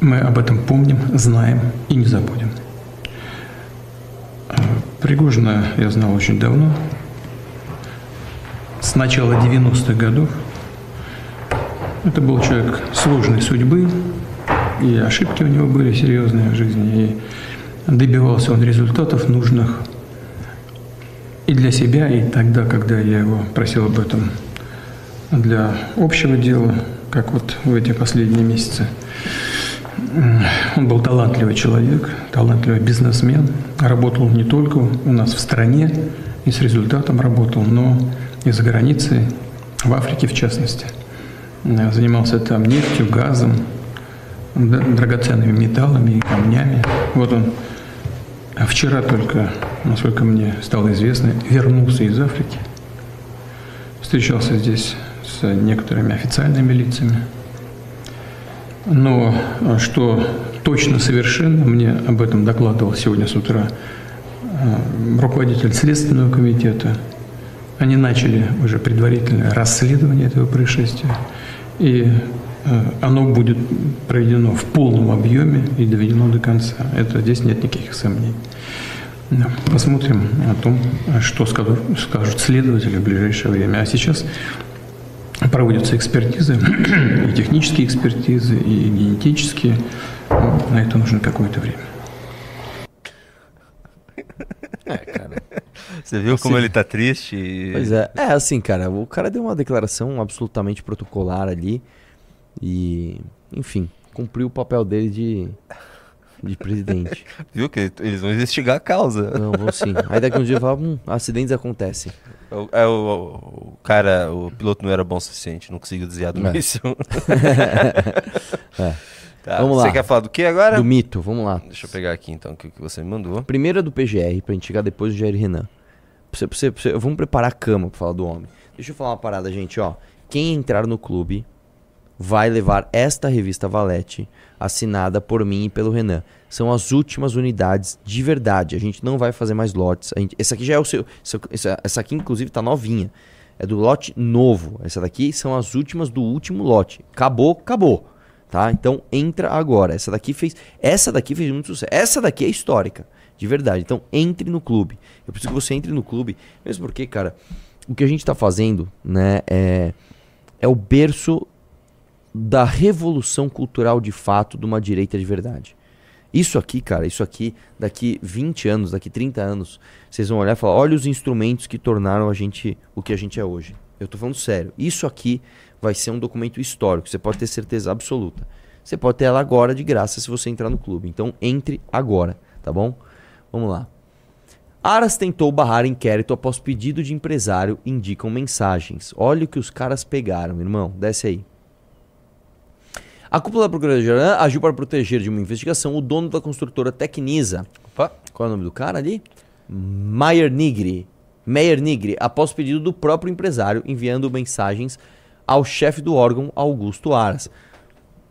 Speaker 9: Мы об этом помним, знаем и не забудем. А, Пригожина я знал очень давно, с начала 90-х годов. Это был человек сложной судьбы, и ошибки у него были серьезные в жизни, и добивался он результатов нужных и для себя, и тогда, когда я его просил об этом для общего дела, как вот в эти последние месяцы. Он был талантливый человек, талантливый бизнесмен. Работал не только у нас в стране и с результатом работал, но и за границей, в Африке в частности. Занимался там нефтью, газом, драгоценными металлами и камнями. Вот он вчера только, насколько мне стало известно, вернулся из Африки. Встречался здесь с некоторыми официальными лицами. Но а, что точно совершенно, мне об этом докладывал сегодня с утра а, руководитель Следственного комитета. Они начали уже предварительное расследование этого происшествия. И а, оно будет проведено в полном объеме и доведено до конца. Это здесь нет никаких сомнений. Посмотрим о том, что скажут, следователи в ближайшее время. А сейчас проводятся экспертизы, и технические экспертизы, и генетические. На это нужно какое-то время.
Speaker 1: Você viu como
Speaker 2: Assim.
Speaker 1: ele tá triste? e-
Speaker 2: Pois é. É, assim, cara, o cara deu uma declaração absolutamente protocolar ali. E, enfim, cumpriu o papel dele de, de presidente. [LAUGHS]
Speaker 1: Viu que eles vão investigar a causa.
Speaker 2: Não, vou sim. Aí daqui um dia fala, hum, acidentes acontecem.
Speaker 1: O, é, o, o cara, o piloto não era bom o suficiente, não conseguiu desviar do
Speaker 2: É.
Speaker 1: míssil. [LAUGHS]
Speaker 2: É.
Speaker 1: Tá,
Speaker 2: Vamos
Speaker 1: Você
Speaker 2: lá.
Speaker 1: quer falar do que agora?
Speaker 2: Do mito, vamos lá.
Speaker 1: Deixa eu pegar aqui então o que que você me mandou.
Speaker 2: Primeiro é do PGR, pra gente chegar depois do Jair Renan. Pra você, você- vamos preparar a cama pra falar do homem. Deixa eu falar uma parada, gente, ó. Quem entrar no clube vai levar esta revista Valete, assinada por mim e pelo Renan. São as últimas unidades de verdade. A gente não vai fazer mais lotes. Gente, esse aqui já é o seu- essa, essa aqui, inclusive, tá novinha. É do lote novo. Essa daqui são as últimas do último lote. Acabou, acabou. Tá? Então entra agora. Essa daqui fez. Essa daqui fez muito sucesso. Essa daqui é histórica. De verdade. Então entre no clube. Eu preciso que você entre no clube. Mesmo porque, cara, o que a gente tá fazendo, né, é, é o berço da revolução cultural de fato de uma direita de verdade. Isso aqui, cara, isso aqui, daqui 20 anos, daqui 30 anos, vocês vão olhar e falar: olha os instrumentos que tornaram a gente o que a gente é hoje. Eu tô falando sério. Isso aqui vai ser um documento histórico, você pode ter certeza absoluta. Você pode ter ela agora de graça se você entrar no clube. Então entre agora, tá bom? Vamos lá. Aras tentou barrar inquérito após pedido de empresário indicam mensagens. Olha o que os caras pegaram, irmão. Desce aí. A cúpula da Procuradoria agiu para proteger de uma investigação o dono da construtora Tecnisa.
Speaker 1: Opa.
Speaker 2: Qual é o nome do cara ali? Maier Nigri. Meyer Nigri, após pedido do próprio empresário, enviando mensagens ao chefe do órgão, Augusto Aras.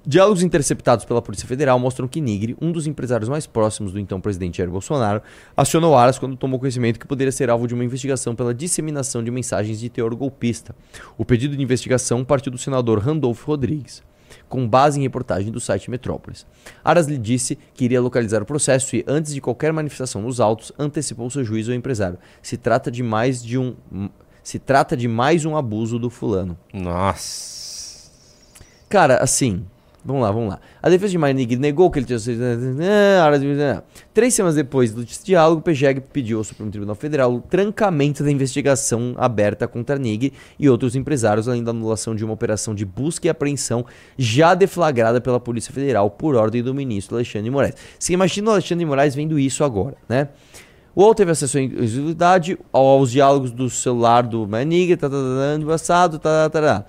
Speaker 2: Diálogos interceptados pela Polícia Federal mostram que Nigri, um dos empresários mais próximos do então presidente Jair Bolsonaro, acionou Aras quando tomou conhecimento que poderia ser alvo de uma investigação pela disseminação de mensagens de teor golpista. O pedido de investigação partiu do senador Randolfo Rodrigues, com base em reportagem do site Metrópolis. Aras lhe disse que iria localizar o processo e, antes de qualquer manifestação nos autos, antecipou seu juízo ao empresário. Se trata de mais de um. Se trata de mais um abuso do fulano.
Speaker 1: Nossa.
Speaker 2: Cara, assim, vamos lá, vamos lá. A defesa de Mainig negou que ele tinha sido. Três semanas depois do diálogo, o PGEG pediu ao Supremo Tribunal Federal o trancamento da investigação aberta contra Nig e outros empresários, além da anulação de uma operação de busca e apreensão já deflagrada pela Polícia Federal por ordem do ministro Alexandre de Moraes. Você imagina o Alexandre de Moraes vendo isso agora, né? O UOL teve acesso à exclusividade aos diálogos do celular do Manig, tá, tá, tá, tá, ano passado, tá, tá, tá.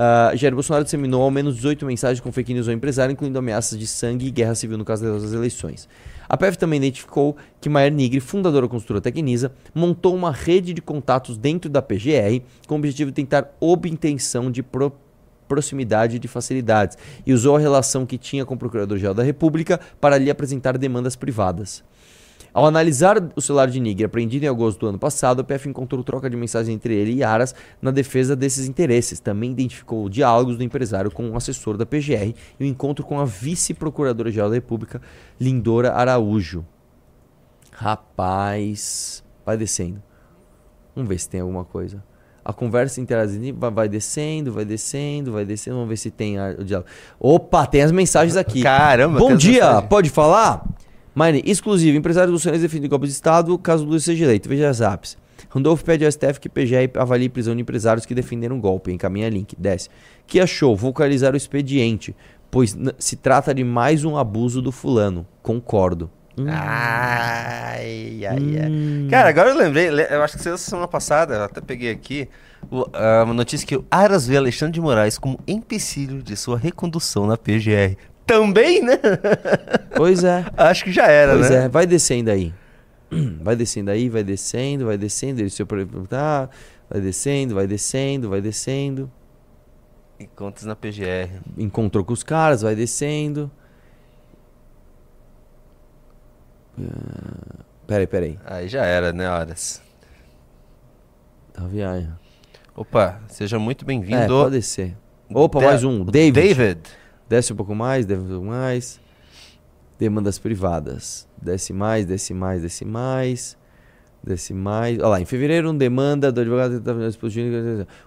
Speaker 2: Uh, Jair Bolsonaro disseminou ao menos 18 mensagens com fake news ao empresário, incluindo ameaças de sangue e guerra civil no caso das eleições. A PF também identificou que Maier Nigri, fundadora da construtora Tecnisa, montou uma rede de contatos dentro da PGR com o objetivo de tentar obtenção de pro proximidade de facilidades e usou a relação que tinha com o Procurador-Geral da República para lhe apresentar demandas privadas. Ao analisar o celular de Nigri apreendido em agosto do ano passado, a PF encontrou troca de mensagens entre ele e Aras na defesa desses interesses. Também identificou diálogos do empresário com o assessor da PGR e o encontro com a vice-procuradora-geral da República, Lindora Araújo. Rapaz. Vai descendo. Vamos ver se tem alguma coisa. A conversa interagindo vai, vai descendo, vai descendo, vai descendo. Vamos ver se tem o diálogo. Opa, tem as mensagens aqui.
Speaker 1: Caramba,
Speaker 2: Bom dia,
Speaker 1: mensagens.
Speaker 2: pode falar? Mine, exclusivo. Empresário bolsonaro defende golpe de Estado caso Lula seja eleito. Veja as apps. Randolph pede ao STF que PGR avalie prisão de empresários que defenderam golpe. Encaminha link. Desce. Que achou? Vocalizar o expediente, pois se trata de mais um abuso do fulano. Concordo. Hum.
Speaker 1: Ai, ai, ai. Cara, agora eu lembrei, le- eu acho que saiu semana passada, eu até peguei aqui, ah, uma notícia que o Aras vê Alexandre de Moraes como empecilho de sua recondução na PGR. Também, né?
Speaker 2: Pois é. [LAUGHS]
Speaker 1: Acho que já era,
Speaker 2: Pois
Speaker 1: né?
Speaker 2: é, vai descendo aí. [CLEARS THROAT] Vai descendo aí, vai descendo, vai descendo. Ele se perguntar, vai descendo, vai descendo, vai descendo.
Speaker 1: Encontros na PGR.
Speaker 2: Encontrou com os caras, vai descendo. Ah, Peraí, peraí.
Speaker 1: Aí já era, né, Aras?
Speaker 2: Tá viagem.
Speaker 1: Opa, seja muito
Speaker 2: É,
Speaker 1: bem-vindo.
Speaker 2: pode descer. Opa,
Speaker 1: Da-
Speaker 2: mais um. David.
Speaker 1: David.
Speaker 2: Desce um pouco mais, desce um pouco mais. Demandas privadas. Desce mais, desce mais, desce mais. Desce mais. Olha lá, em fevereiro, uma demanda do advogado.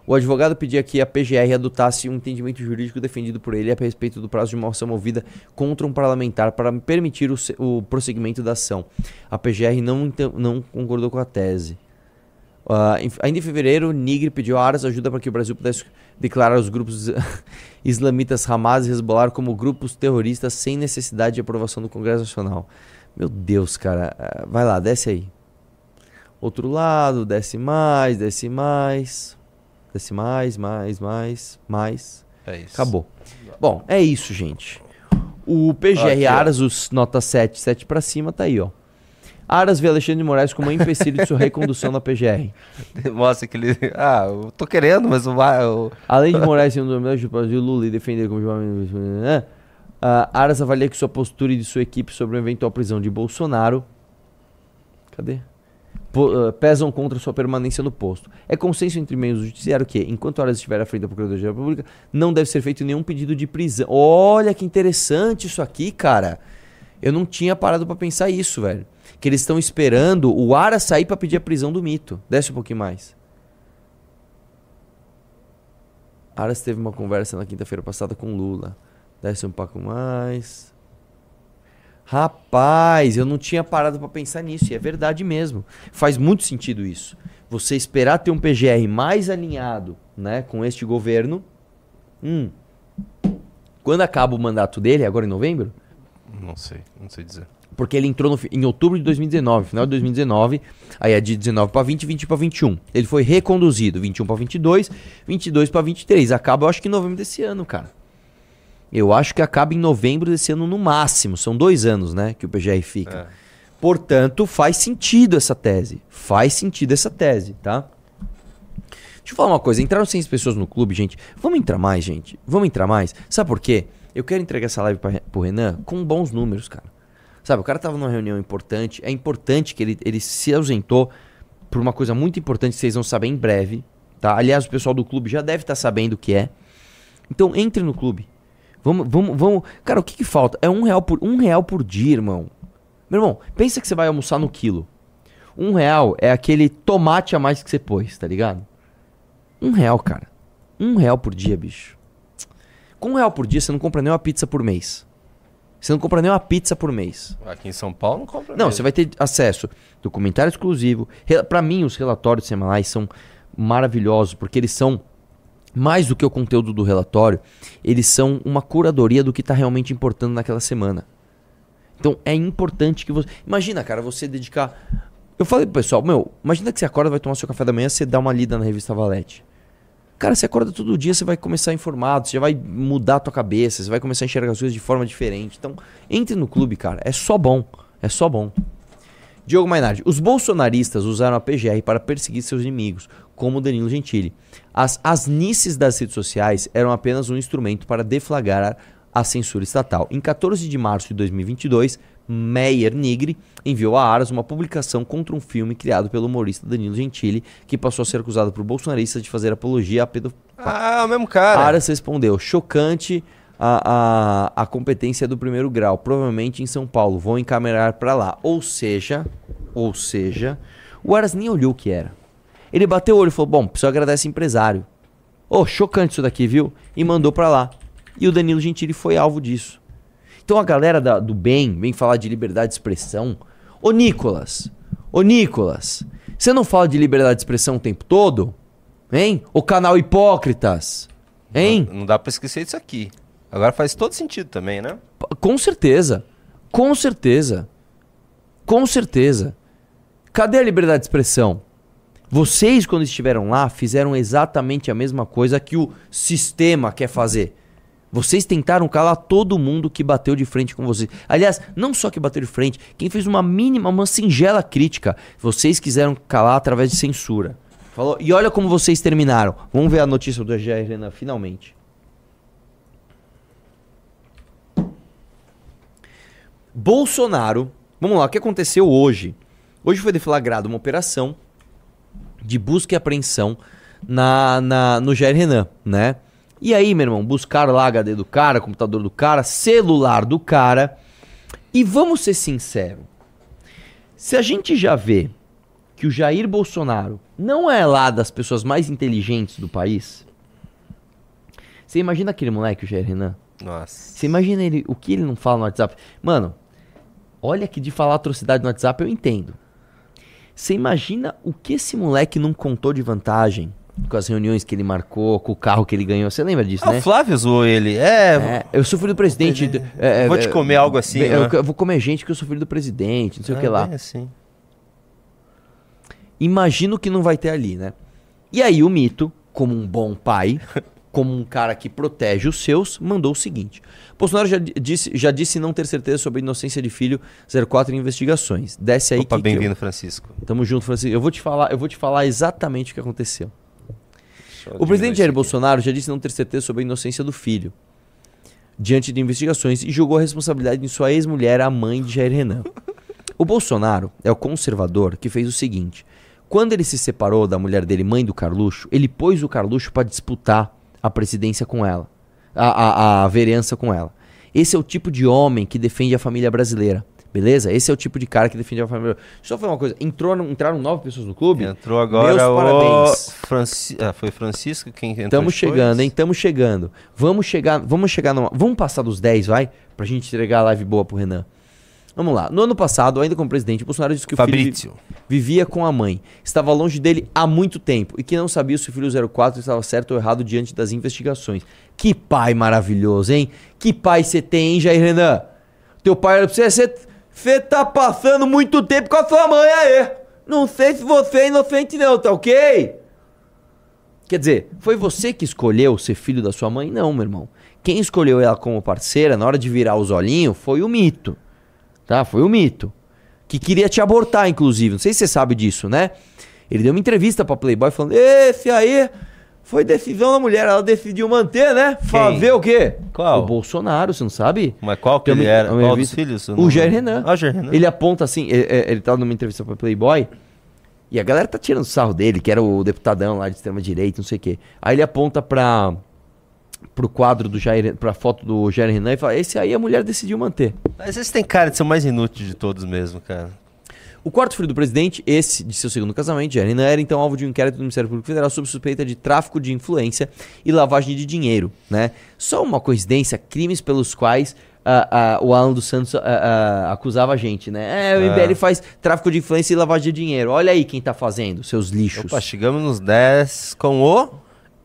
Speaker 2: O advogado pedia que a PGR adotasse um entendimento jurídico defendido por ele a respeito do prazo de uma ação movida contra um parlamentar para permitir o, o prosseguimento da ação. A PGR não, ente- não concordou com a tese. Em- ainda em fevereiro, Nigri pediu a Aras ajuda para que o Brasil pudesse declarar os grupos [LAUGHS] islamitas Hamas e Hezbollah como grupos terroristas sem necessidade de aprovação do Congresso Nacional. Meu Deus, cara. Ah, Vai lá, desce aí. Outro lado, desce mais, desce mais. Desce mais, mais, mais, mais.
Speaker 1: É isso.
Speaker 2: Acabou. Bom, é isso, gente. O PGR
Speaker 1: Aqui.
Speaker 2: Aras, os nota 7, 7 pra cima, tá aí, ó. Aras vê Alexandre de Moraes como um empecilho de sua recondução na PGR. [LAUGHS]
Speaker 1: Mostra que ele. Ah, eu tô querendo, mas o. o...
Speaker 2: Além de Moraes ser um dos melhores de Lula e defender como? Ah, Aras avalia que sua postura e de sua equipe sobre uma eventual prisão de Bolsonaro cadê? Ah, pesam contra sua permanência no posto. É consenso entre meios do judiciário que, enquanto Aras estiver à frente da Procuradoria da República, não deve ser feito nenhum pedido de prisão. Olha que interessante isso aqui, cara. Eu não tinha parado pra pensar isso, velho. Que eles estão esperando o Aras sair pra pedir a prisão do mito. Desce um pouquinho mais. Aras teve uma conversa na quinta-feira passada com Lula. Desce um pouco mais. Rapaz, eu não tinha parado pra pensar nisso. E é verdade mesmo. Faz muito sentido isso. Você esperar ter um PGR mais alinhado né, com este governo. Hum. Quando acaba o mandato dele, agora em novembro?
Speaker 1: Não sei, não sei dizer.
Speaker 2: Porque ele entrou no em outubro de 2019, final de 2019, aí é de 19 para 20, 20 para 21. Ele foi reconduzido, 21 para 22, 22 para 23. Acaba, eu acho que em novembro desse ano, cara. Eu acho que acaba em novembro desse ano no máximo. São dois anos, né, que o PGR fica. Portanto, faz sentido essa tese. Faz sentido essa tese, tá? Deixa eu falar uma coisa. Entraram 100 pessoas no clube, gente. Vamos entrar mais, gente. Vamos entrar mais. Sabe por quê? Eu quero entregar essa live pra, pro Renan com bons números, cara. Sabe, o cara tava numa reunião importante. É importante que ele, ele se ausentou por uma coisa muito importante que vocês vão saber em breve. Tá? Aliás, o pessoal do clube já deve estar sabendo o que é. Então, entre no clube. Vamos, vamos, vamos. Cara, o que, que falta? É um real, por, um real por dia, irmão. Meu irmão, pensa que você vai almoçar no quilo. Um real é aquele tomate a mais que você pôs, tá ligado? Um real, cara. Um real por dia, bicho. Com um real por dia, você não compra nem uma pizza por mês. Você não compra nem uma pizza por mês.
Speaker 1: Aqui em São Paulo não compra
Speaker 2: Não,
Speaker 1: mesmo.
Speaker 2: você vai ter acesso documentário exclusivo. Pra mim, os relatórios semanais são maravilhosos, porque eles são mais do que o conteúdo do relatório, eles são uma curadoria do que tá realmente importando naquela semana. Então é importante que você. Imagina, cara, você dedicar. Eu falei pro pessoal, meu, imagina que você acorda, vai tomar seu café da manhã, você dá uma lida na revista Valete. Cara, você acorda todo dia, você vai começar informado, você já vai mudar a tua cabeça, você vai começar a enxergar as coisas de forma diferente. Então, entre no clube, cara. É só bom. É só bom. Diogo Mainardi. Os bolsonaristas usaram a PGR para perseguir seus inimigos, como Danilo Gentili. As asnices das redes sociais eram apenas um instrumento para deflagrar a censura estatal. Em 14 de março de 2022, Meyer Nigri enviou a Aras uma publicação contra um filme criado pelo humorista Danilo Gentili, que passou a ser acusado por bolsonaristas de fazer apologia à pedofilia.
Speaker 1: Ah, o mesmo cara.
Speaker 2: Aras respondeu: chocante a, a, a competência do primeiro grau, provavelmente em São Paulo. Vão encaminhar para lá. Ou seja, ou seja, O Aras nem olhou o que era. Ele bateu o olho e falou: Bom, preciso agradar esse empresário. Ô, chocante isso daqui, viu? E mandou pra lá. E o Danilo Gentili foi alvo disso. Então a galera da- do bem vem falar de liberdade de expressão. Ô Nicolas, ô Nicolas, você não fala de liberdade de expressão o tempo todo? Hein? O canal Hipócritas. Hein?
Speaker 1: Não, não dá pra esquecer disso aqui. Agora faz todo sentido também, né?
Speaker 2: Com certeza. Com certeza. Com certeza. Cadê a liberdade de expressão? Vocês, quando estiveram lá, fizeram exatamente a mesma coisa que o sistema quer fazer. Vocês tentaram calar todo mundo que bateu de frente com vocês. Aliás, não só que bateu de frente, quem fez uma mínima, uma singela crítica, vocês quiseram calar através de censura. Falou, e olha como vocês terminaram. Vamos ver a notícia do Jair Renan, finalmente. Bolsonaro. Vamos lá, o que aconteceu hoje? Hoje foi deflagrada uma operação de busca e apreensão na, na, no Jair Renan, né? E aí, meu irmão, buscaram lá HD do cara, computador do cara, celular do cara. E vamos ser sinceros. Se a gente já vê que o Jair Bolsonaro não é lá das pessoas mais inteligentes do país, você imagina aquele moleque, o Jair Renan?
Speaker 1: Nossa.
Speaker 2: Você imagina ele, o que ele não fala no WhatsApp? Mano, olha que de falar atrocidade no WhatsApp eu entendo. Você imagina o que esse moleque não contou de vantagem com as reuniões que ele marcou, com o carro que ele ganhou. Você lembra disso,
Speaker 1: Ah,
Speaker 2: né?
Speaker 1: o Flávio zoou ele. É,
Speaker 2: É, eu sou filho do presidente. é, é,
Speaker 1: Vou te
Speaker 2: é,
Speaker 1: comer algo assim,
Speaker 2: Eu,
Speaker 1: né?
Speaker 2: eu vou comer gente que eu sou filho do presidente, não sei o que
Speaker 1: é
Speaker 2: lá.
Speaker 1: bem assim.
Speaker 2: Imagino que não vai ter ali, né? E aí o mito, como um bom pai, [LAUGHS] como um cara que protege os seus, mandou o seguinte: Bolsonaro já di- disse, já disse não ter certeza sobre a inocência de filho 04 em investigações. Desce aí
Speaker 1: Opa,
Speaker 2: que
Speaker 1: bem-vindo, Francisco.
Speaker 2: Tamo junto, Francisco. Eu vou te falar, eu vou te falar exatamente o que aconteceu. O presidente Jair. Bolsonaro já disse não ter certeza sobre a inocência do filho diante de investigações e jogou a responsabilidade em sua ex-mulher, a mãe de Jair Renan. O Bolsonaro é o conservador que fez o seguinte: quando ele se separou da mulher dele, mãe do Carluxo, ele pôs o Carluxo para disputar a presidência com ela, a, a, a vereança com ela. Esse é o tipo de homem que defende a família brasileira. Beleza? Esse é o tipo de cara que defende a família. Só foi uma coisa. Entrou, entraram nove pessoas no clube?
Speaker 1: Entrou agora
Speaker 2: Meus
Speaker 1: o
Speaker 2: parabéns.
Speaker 1: Franci... ah, foi Francisco quem entrou
Speaker 2: Estamos chegando, hein? Estamos chegando. Vamos chegar, vamos chegar numa, vamos passar dos 10, vai? Pra gente entregar a live boa pro Renan. Vamos lá. No ano passado, ainda como presidente, Bolsonaro disse que o
Speaker 1: Fabrício.
Speaker 2: filho vi- vivia com a mãe, estava longe dele há muito tempo e que não sabia se o filho 04 estava certo ou errado diante das investigações. Que pai maravilhoso, hein? Que pai você tem, hein, Jair Renan? Teu pai olha pra você, você, você tá passando muito tempo com a sua mãe aí. Não sei se você é inocente não, tá ok? Quer dizer, foi você que escolheu ser filho da sua mãe? Não, meu irmão. Quem escolheu ela como parceira na hora de virar os olhinhos foi o mito. Tá? Foi o mito. Que queria te abortar, inclusive. Não sei se você sabe disso, né? Ele deu uma entrevista pra Playboy falando: Esse aí foi decisão da mulher. Ela decidiu manter, né? Fazer o quê?
Speaker 1: Qual?
Speaker 2: O Bolsonaro, você não sabe?
Speaker 1: Mas qual que
Speaker 2: Tem
Speaker 1: ele era? Qual dos filhos?
Speaker 2: O Jair Renan.
Speaker 1: Ah, o Jair Renan.
Speaker 2: Ele aponta assim, ele, ele tava numa entrevista pra Playboy, e a galera tá tirando sarro dele, que era o deputadão lá de extrema direita, não sei o quê. Aí ele aponta pra pro quadro do Jair, pra foto do Jair Renan e fala: "Esse aí a mulher decidiu manter".
Speaker 1: Mas esse tem cara de ser o mais inútil de todos mesmo, cara.
Speaker 2: O quarto filho do presidente, esse de seu segundo casamento, Renan, era então alvo de um inquérito do Ministério Público Federal sob suspeita de tráfico de influência e lavagem de dinheiro, né? Só uma coincidência, crimes pelos quais ah, ah, o Alan dos Santos ah, acusava a gente, né? É, o
Speaker 1: É.
Speaker 2: MBL faz tráfico de influência e lavagem de dinheiro. Olha aí quem tá fazendo, seus lixos.
Speaker 1: Opa, chegamos nos 10 com o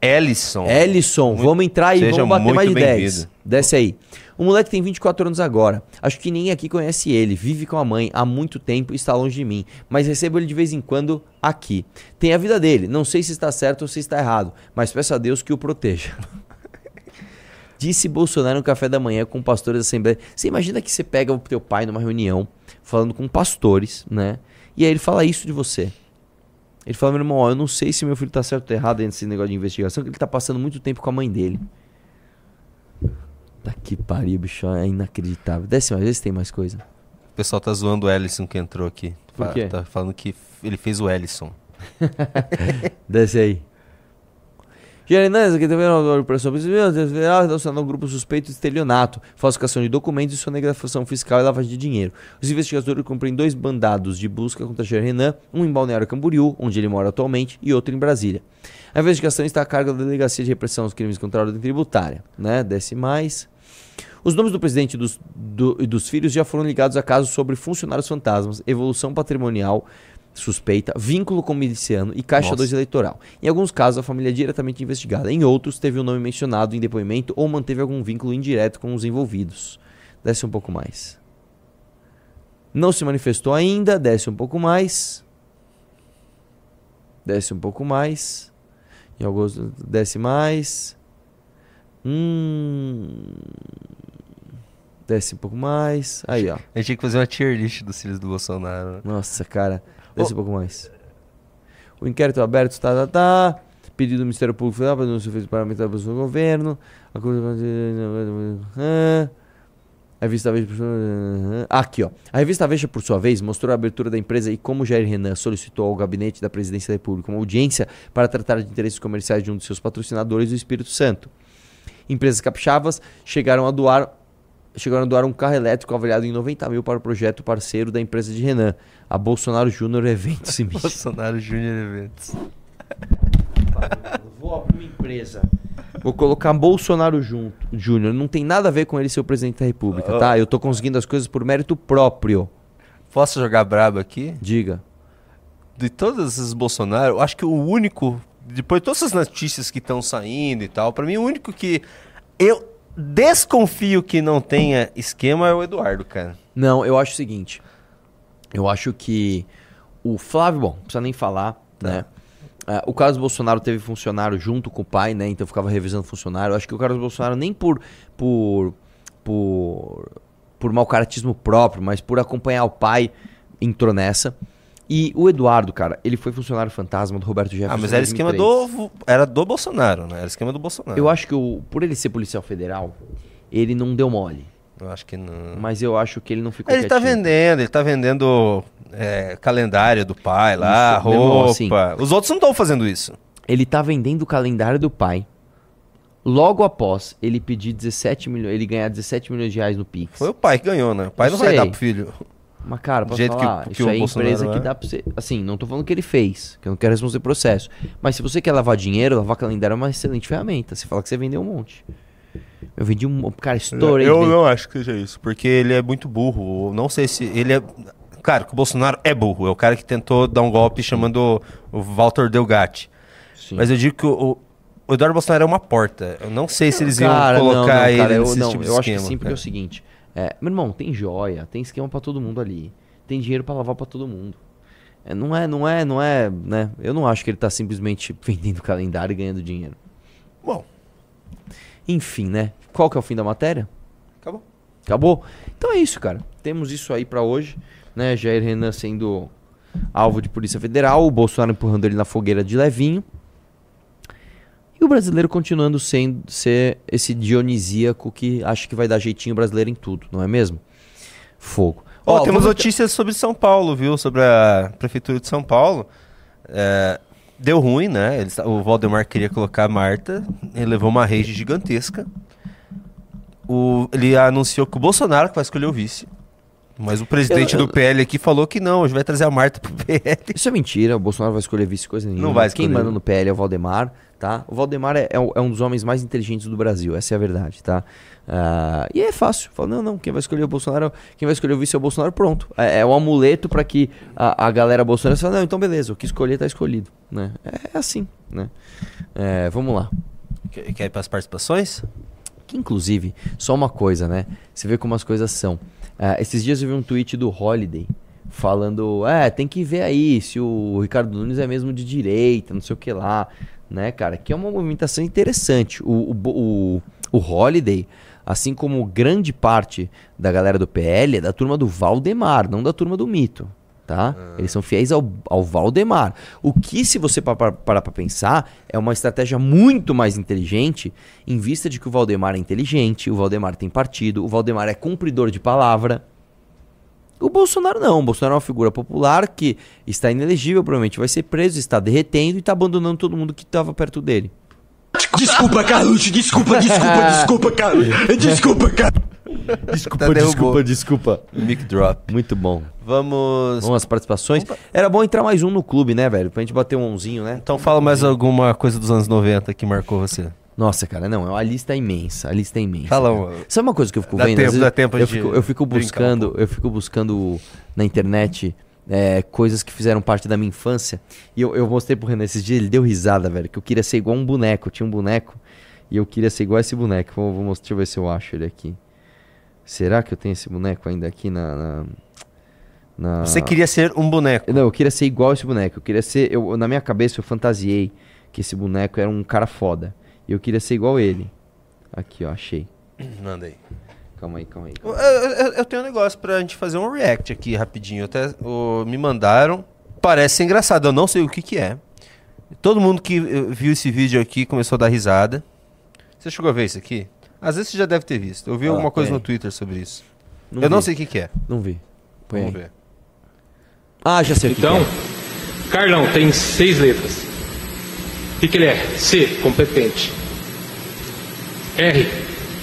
Speaker 1: Ellison.
Speaker 2: Ellison, vamos entrar aí,
Speaker 1: seja
Speaker 2: vamos bater mais de 10.
Speaker 1: bem-vindo.
Speaker 2: Desce aí. O moleque tem 24 anos agora. Acho que ninguém aqui conhece ele. Vive com a mãe há muito tempo e está longe de mim. Mas recebo ele de vez em quando aqui. Tem a vida dele. Não sei se está certo ou se está errado. Mas peço a Deus que o proteja. [LAUGHS] Disse Bolsonaro no café da manhã com pastores da Assembleia. Você imagina que você pega o teu pai numa reunião, falando com pastores, né? E aí ele fala isso de você. Ele fala, meu irmão, ó, eu não sei se meu filho tá certo ou errado nesse negócio de investigação, que ele tá passando muito tempo com a mãe dele. Tá que pariu, bicho, é inacreditável. Desce mais, vê se tem mais coisa.
Speaker 1: O pessoal tá zoando o Ellison que entrou aqui.
Speaker 2: Por quê?
Speaker 1: Tá falando que ele fez o Ellison. [LAUGHS]
Speaker 2: Desce aí. Hernandes, aqui também é operação federal, relacionado a um grupo suspeito de estelionato, falsificação de documentos e sonegação fiscal e lavagem de dinheiro. Os investigadores cumprem dois mandados de busca contra Jair Renan, um em Balneário Camboriú, onde ele mora atualmente, e outro em Brasília. A investigação está a cargo da Delegacia de Repressão aos Crimes contra a Ordem Tributária, né? Desce mais. Os nomes do presidente e dos, do- e dos filhos já foram ligados a casos sobre funcionários fantasmas, evolução patrimonial suspeita, vínculo com miliciano e caixa
Speaker 1: Nossa.
Speaker 2: 2 eleitoral. Em alguns casos, a família é diretamente investigada. Em outros, teve o nome mencionado em depoimento ou manteve algum vínculo indireto com os envolvidos. Desce um pouco mais. Não se manifestou ainda, desce um pouco mais. Desce um pouco mais. Em alguns, desce mais. Hum. Desce um pouco mais. Aí, ó.
Speaker 1: A gente tinha que fazer uma tier list dos filhos do Bolsonaro. né?
Speaker 2: Nossa, cara. Desce um pouco mais. O inquérito aberto, tá, tá, tá. Pedido do Ministério Público Federal para denúncia feita parlamentar pelo governo. A coisa... Ah. A revista Veja, por sua- Aqui, ó. A revista Veja, por sua vez, mostrou a abertura da empresa e como Jair Renan solicitou ao gabinete da presidência da República uma audiência para tratar de interesses comerciais de um de seus patrocinadores, o Espírito Santo. Empresas capixabas chegaram a doar chegaram a doar um carro elétrico avaliado em 90 mil para o projeto parceiro da empresa de Renan, a Bolsonaro Júnior Eventos [LAUGHS] e Mídia.
Speaker 1: Bolsonaro Júnior Eventos.
Speaker 2: Vou abrir uma empresa. Vou colocar Bolsonaro junto, Júnior. Não tem nada a ver com ele ser o presidente da República, tá? Eu tô conseguindo as coisas por mérito próprio.
Speaker 1: Posso jogar brabo aqui?
Speaker 2: Diga.
Speaker 1: De todos esses Bolsonaro, eu acho que o único, depois de todas essas notícias que estão saindo e tal, pra mim o único que eu desconfio que não tenha esquema é o Eduardo, cara.
Speaker 2: Não, eu acho o seguinte. Eu acho que o Flávio, bom, não precisa nem falar, né? Ah, o Carlos Bolsonaro teve funcionário junto com o pai, né? Então ficava revisando funcionário. Eu acho que o Carlos Bolsonaro nem por por por por mau caratismo próprio, mas por acompanhar o pai entrou nessa. E o Eduardo, cara, ele foi funcionário fantasma do Roberto Jefferson.
Speaker 1: Ah, mas era esquema
Speaker 2: 2003.
Speaker 1: do era do Bolsonaro, né? Era esquema do Bolsonaro.
Speaker 2: Eu acho que o, por ele ser policial federal, ele não deu mole.
Speaker 1: Eu acho que não.
Speaker 2: Mas eu acho que ele não ficou
Speaker 1: Ele tá
Speaker 2: quietinho.
Speaker 1: vendendo, ele tá vendendo é, calendário do pai lá,
Speaker 2: Isso,
Speaker 1: roupa.
Speaker 2: assim,
Speaker 1: Os outros não estão fazendo isso.
Speaker 2: Ele tá vendendo o calendário do pai. Logo após ele pedir 17 milhões, ele ganhar 17 milhões de reais no Pix.
Speaker 1: Foi o pai que ganhou, né? O pai
Speaker 2: Eu
Speaker 1: não vai dar pro filho.
Speaker 2: Mas, cara, posso
Speaker 1: jeito que
Speaker 2: falar,
Speaker 1: que
Speaker 2: isso
Speaker 1: o
Speaker 2: aí é
Speaker 1: Bolsonaro
Speaker 2: empresa que
Speaker 1: é.
Speaker 2: dá pra você... Assim, não tô falando que ele fez, que eu não quero responder processo. Mas se você quer lavar dinheiro, lavar calendário é uma excelente ferramenta. Você fala que você vendeu um monte. Eu vendi um... Cara, estourei.
Speaker 1: Eu
Speaker 2: vender.
Speaker 1: não acho que seja isso, porque ele é muito burro. Eu Não sei se ele é. Claro, que o Bolsonaro é burro. É o cara que tentou dar um golpe chamando o Walter Delgatti.
Speaker 2: Sim.
Speaker 1: Mas eu digo que o, o Eduardo Bolsonaro é uma porta. Eu não sei se eles iam
Speaker 2: Cara, não,
Speaker 1: colocar
Speaker 2: não,
Speaker 1: ele
Speaker 2: cara, eu,
Speaker 1: nesse
Speaker 2: não,
Speaker 1: tipo de
Speaker 2: eu acho que sim, porque é
Speaker 1: cara.
Speaker 2: o seguinte. É, meu irmão, tem joia, tem esquema pra todo mundo ali. Tem dinheiro pra lavar pra todo mundo. É, não é, não é, não é, né? Eu não acho que ele tá simplesmente [LAUGHS] vendendo calendário e ganhando dinheiro.
Speaker 1: Bom,
Speaker 2: Enfim, né? Qual que é o fim da matéria?
Speaker 1: acabou.
Speaker 2: Acabou? Então é isso, cara. Temos isso aí pra hoje, né? Jair Renan sendo alvo de Polícia Federal, o Bolsonaro empurrando ele na fogueira de levinho. E o brasileiro continuando sendo ser esse dionisíaco que acha que vai dar jeitinho brasileiro em tudo, não é mesmo? Fogo.
Speaker 1: Ó,
Speaker 2: Ó,
Speaker 1: temos
Speaker 2: vamos-
Speaker 1: notícias sobre São Paulo, viu? Sobre a Prefeitura de São Paulo. É, deu ruim, né? Eles- o Valdemar queria colocar a Marta, ele levou uma rede gigantesca. O- ele anunciou que o Bolsonaro que vai escolher o vice. Mas o presidente
Speaker 2: Eu- eu-
Speaker 1: do PL aqui falou que não, hoje vai trazer a Marta pro PL.
Speaker 2: Isso é mentira, o Bolsonaro vai escolher vice coisa nenhuma.
Speaker 1: Não vai
Speaker 2: Quem
Speaker 1: escolher.
Speaker 2: manda no PL é o Valdemar, tá? O Valdemar é, é um é um dos homens mais inteligentes do Brasil, essa é a verdade, tá? Ah, e é fácil, fala, não, não, quem vai escolher o Bolsonaro, quem vai escolher o vice é o Bolsonaro, pronto. É, é um amuleto pra que a, a galera Bolsonaro fala, não, então beleza, o que escolher tá escolhido, né? É assim, né? É, vamos lá.
Speaker 1: Quer, quer ir para as participações?
Speaker 2: Que inclusive, só uma coisa, né? Você vê como as coisas são. Ah, esses dias eu vi um tweet do Holiday falando, é, tem que ver aí se o Ricardo Nunes é mesmo de direita, não sei o que lá, né, cara? Que é uma movimentação interessante. O, o, o, o Holiday, assim como grande parte da galera do PL, é da turma do Valdemar, não da turma do Mito. Tá? Eles são fiéis ao, ao Valdemar. O que, se você pa- pa- parar pra pensar, é uma estratégia muito mais inteligente em vista de que o Valdemar é inteligente, o Valdemar tem partido, o Valdemar é cumpridor de palavra. O Bolsonaro não. O Bolsonaro é uma figura popular que está inelegível, provavelmente vai ser preso, está derretendo e está abandonando todo mundo que estava perto dele.
Speaker 10: Desculpa, Carluxo, desculpa, desculpa, [LAUGHS] desculpa, Carlos. Desculpa, Carlos. [LAUGHS]
Speaker 2: Desculpa,
Speaker 1: derrubou.
Speaker 2: desculpa, desculpa.
Speaker 1: Mic drop.
Speaker 2: Muito bom.
Speaker 1: Vamos.
Speaker 2: Vamos às participações. Era bom entrar mais um no clube, né, velho? Pra gente bater um onzinho, né?
Speaker 1: Então fala mais alguma coisa dos anos 90 que marcou você.
Speaker 2: Nossa, cara, não, a lista é imensa, a lista é imensa.
Speaker 1: Fala
Speaker 2: cara.
Speaker 1: uma.
Speaker 2: Sabe uma coisa que eu fico
Speaker 1: Dá
Speaker 2: vendo?
Speaker 1: tempo, dá tempo
Speaker 2: eu
Speaker 1: de
Speaker 2: fico, eu fico
Speaker 1: um
Speaker 2: buscando, eu fico buscando na internet é, coisas que fizeram parte da minha infância. E eu, eu mostrei pro Renan esses dias, ele deu risada, velho, que eu queria ser igual um boneco. Eu tinha um boneco e eu queria ser igual esse boneco. Vou, vou mostrar, deixa eu ver se eu acho ele aqui. Será que eu tenho esse boneco ainda aqui na. na, na-
Speaker 1: Você queria ser um boneco.
Speaker 2: Não, eu queria ser igual esse boneco. Eu queria ser. Eu, na minha cabeça eu fantasiei que esse boneco era um cara foda. E eu queria ser igual ele. Aqui, ó, achei. [CLEARS THROAT]
Speaker 1: Manda aí.
Speaker 2: Calma aí, calma aí.
Speaker 1: Eu, eu- eu tenho um negócio pra gente fazer um react aqui rapidinho. Até o- me mandaram. Parece ser engraçado, eu não sei o que que é. Todo mundo que eh, viu esse vídeo aqui começou a dar risada. Você chegou a ver isso aqui? Às vezes você já deve ter visto. Eu vi
Speaker 2: Ah,
Speaker 1: alguma coisa
Speaker 2: põe
Speaker 1: no
Speaker 2: aí.
Speaker 1: Twitter sobre isso.
Speaker 2: Não
Speaker 1: eu não
Speaker 2: vi.
Speaker 1: sei o que que é.
Speaker 2: Não vi. Põe
Speaker 1: Vamos
Speaker 2: aí.
Speaker 1: ver.
Speaker 2: Ah, já sei o que
Speaker 5: Então,
Speaker 2: que
Speaker 5: Carlão tem seis letras. O que, que ele é? C, competente. R,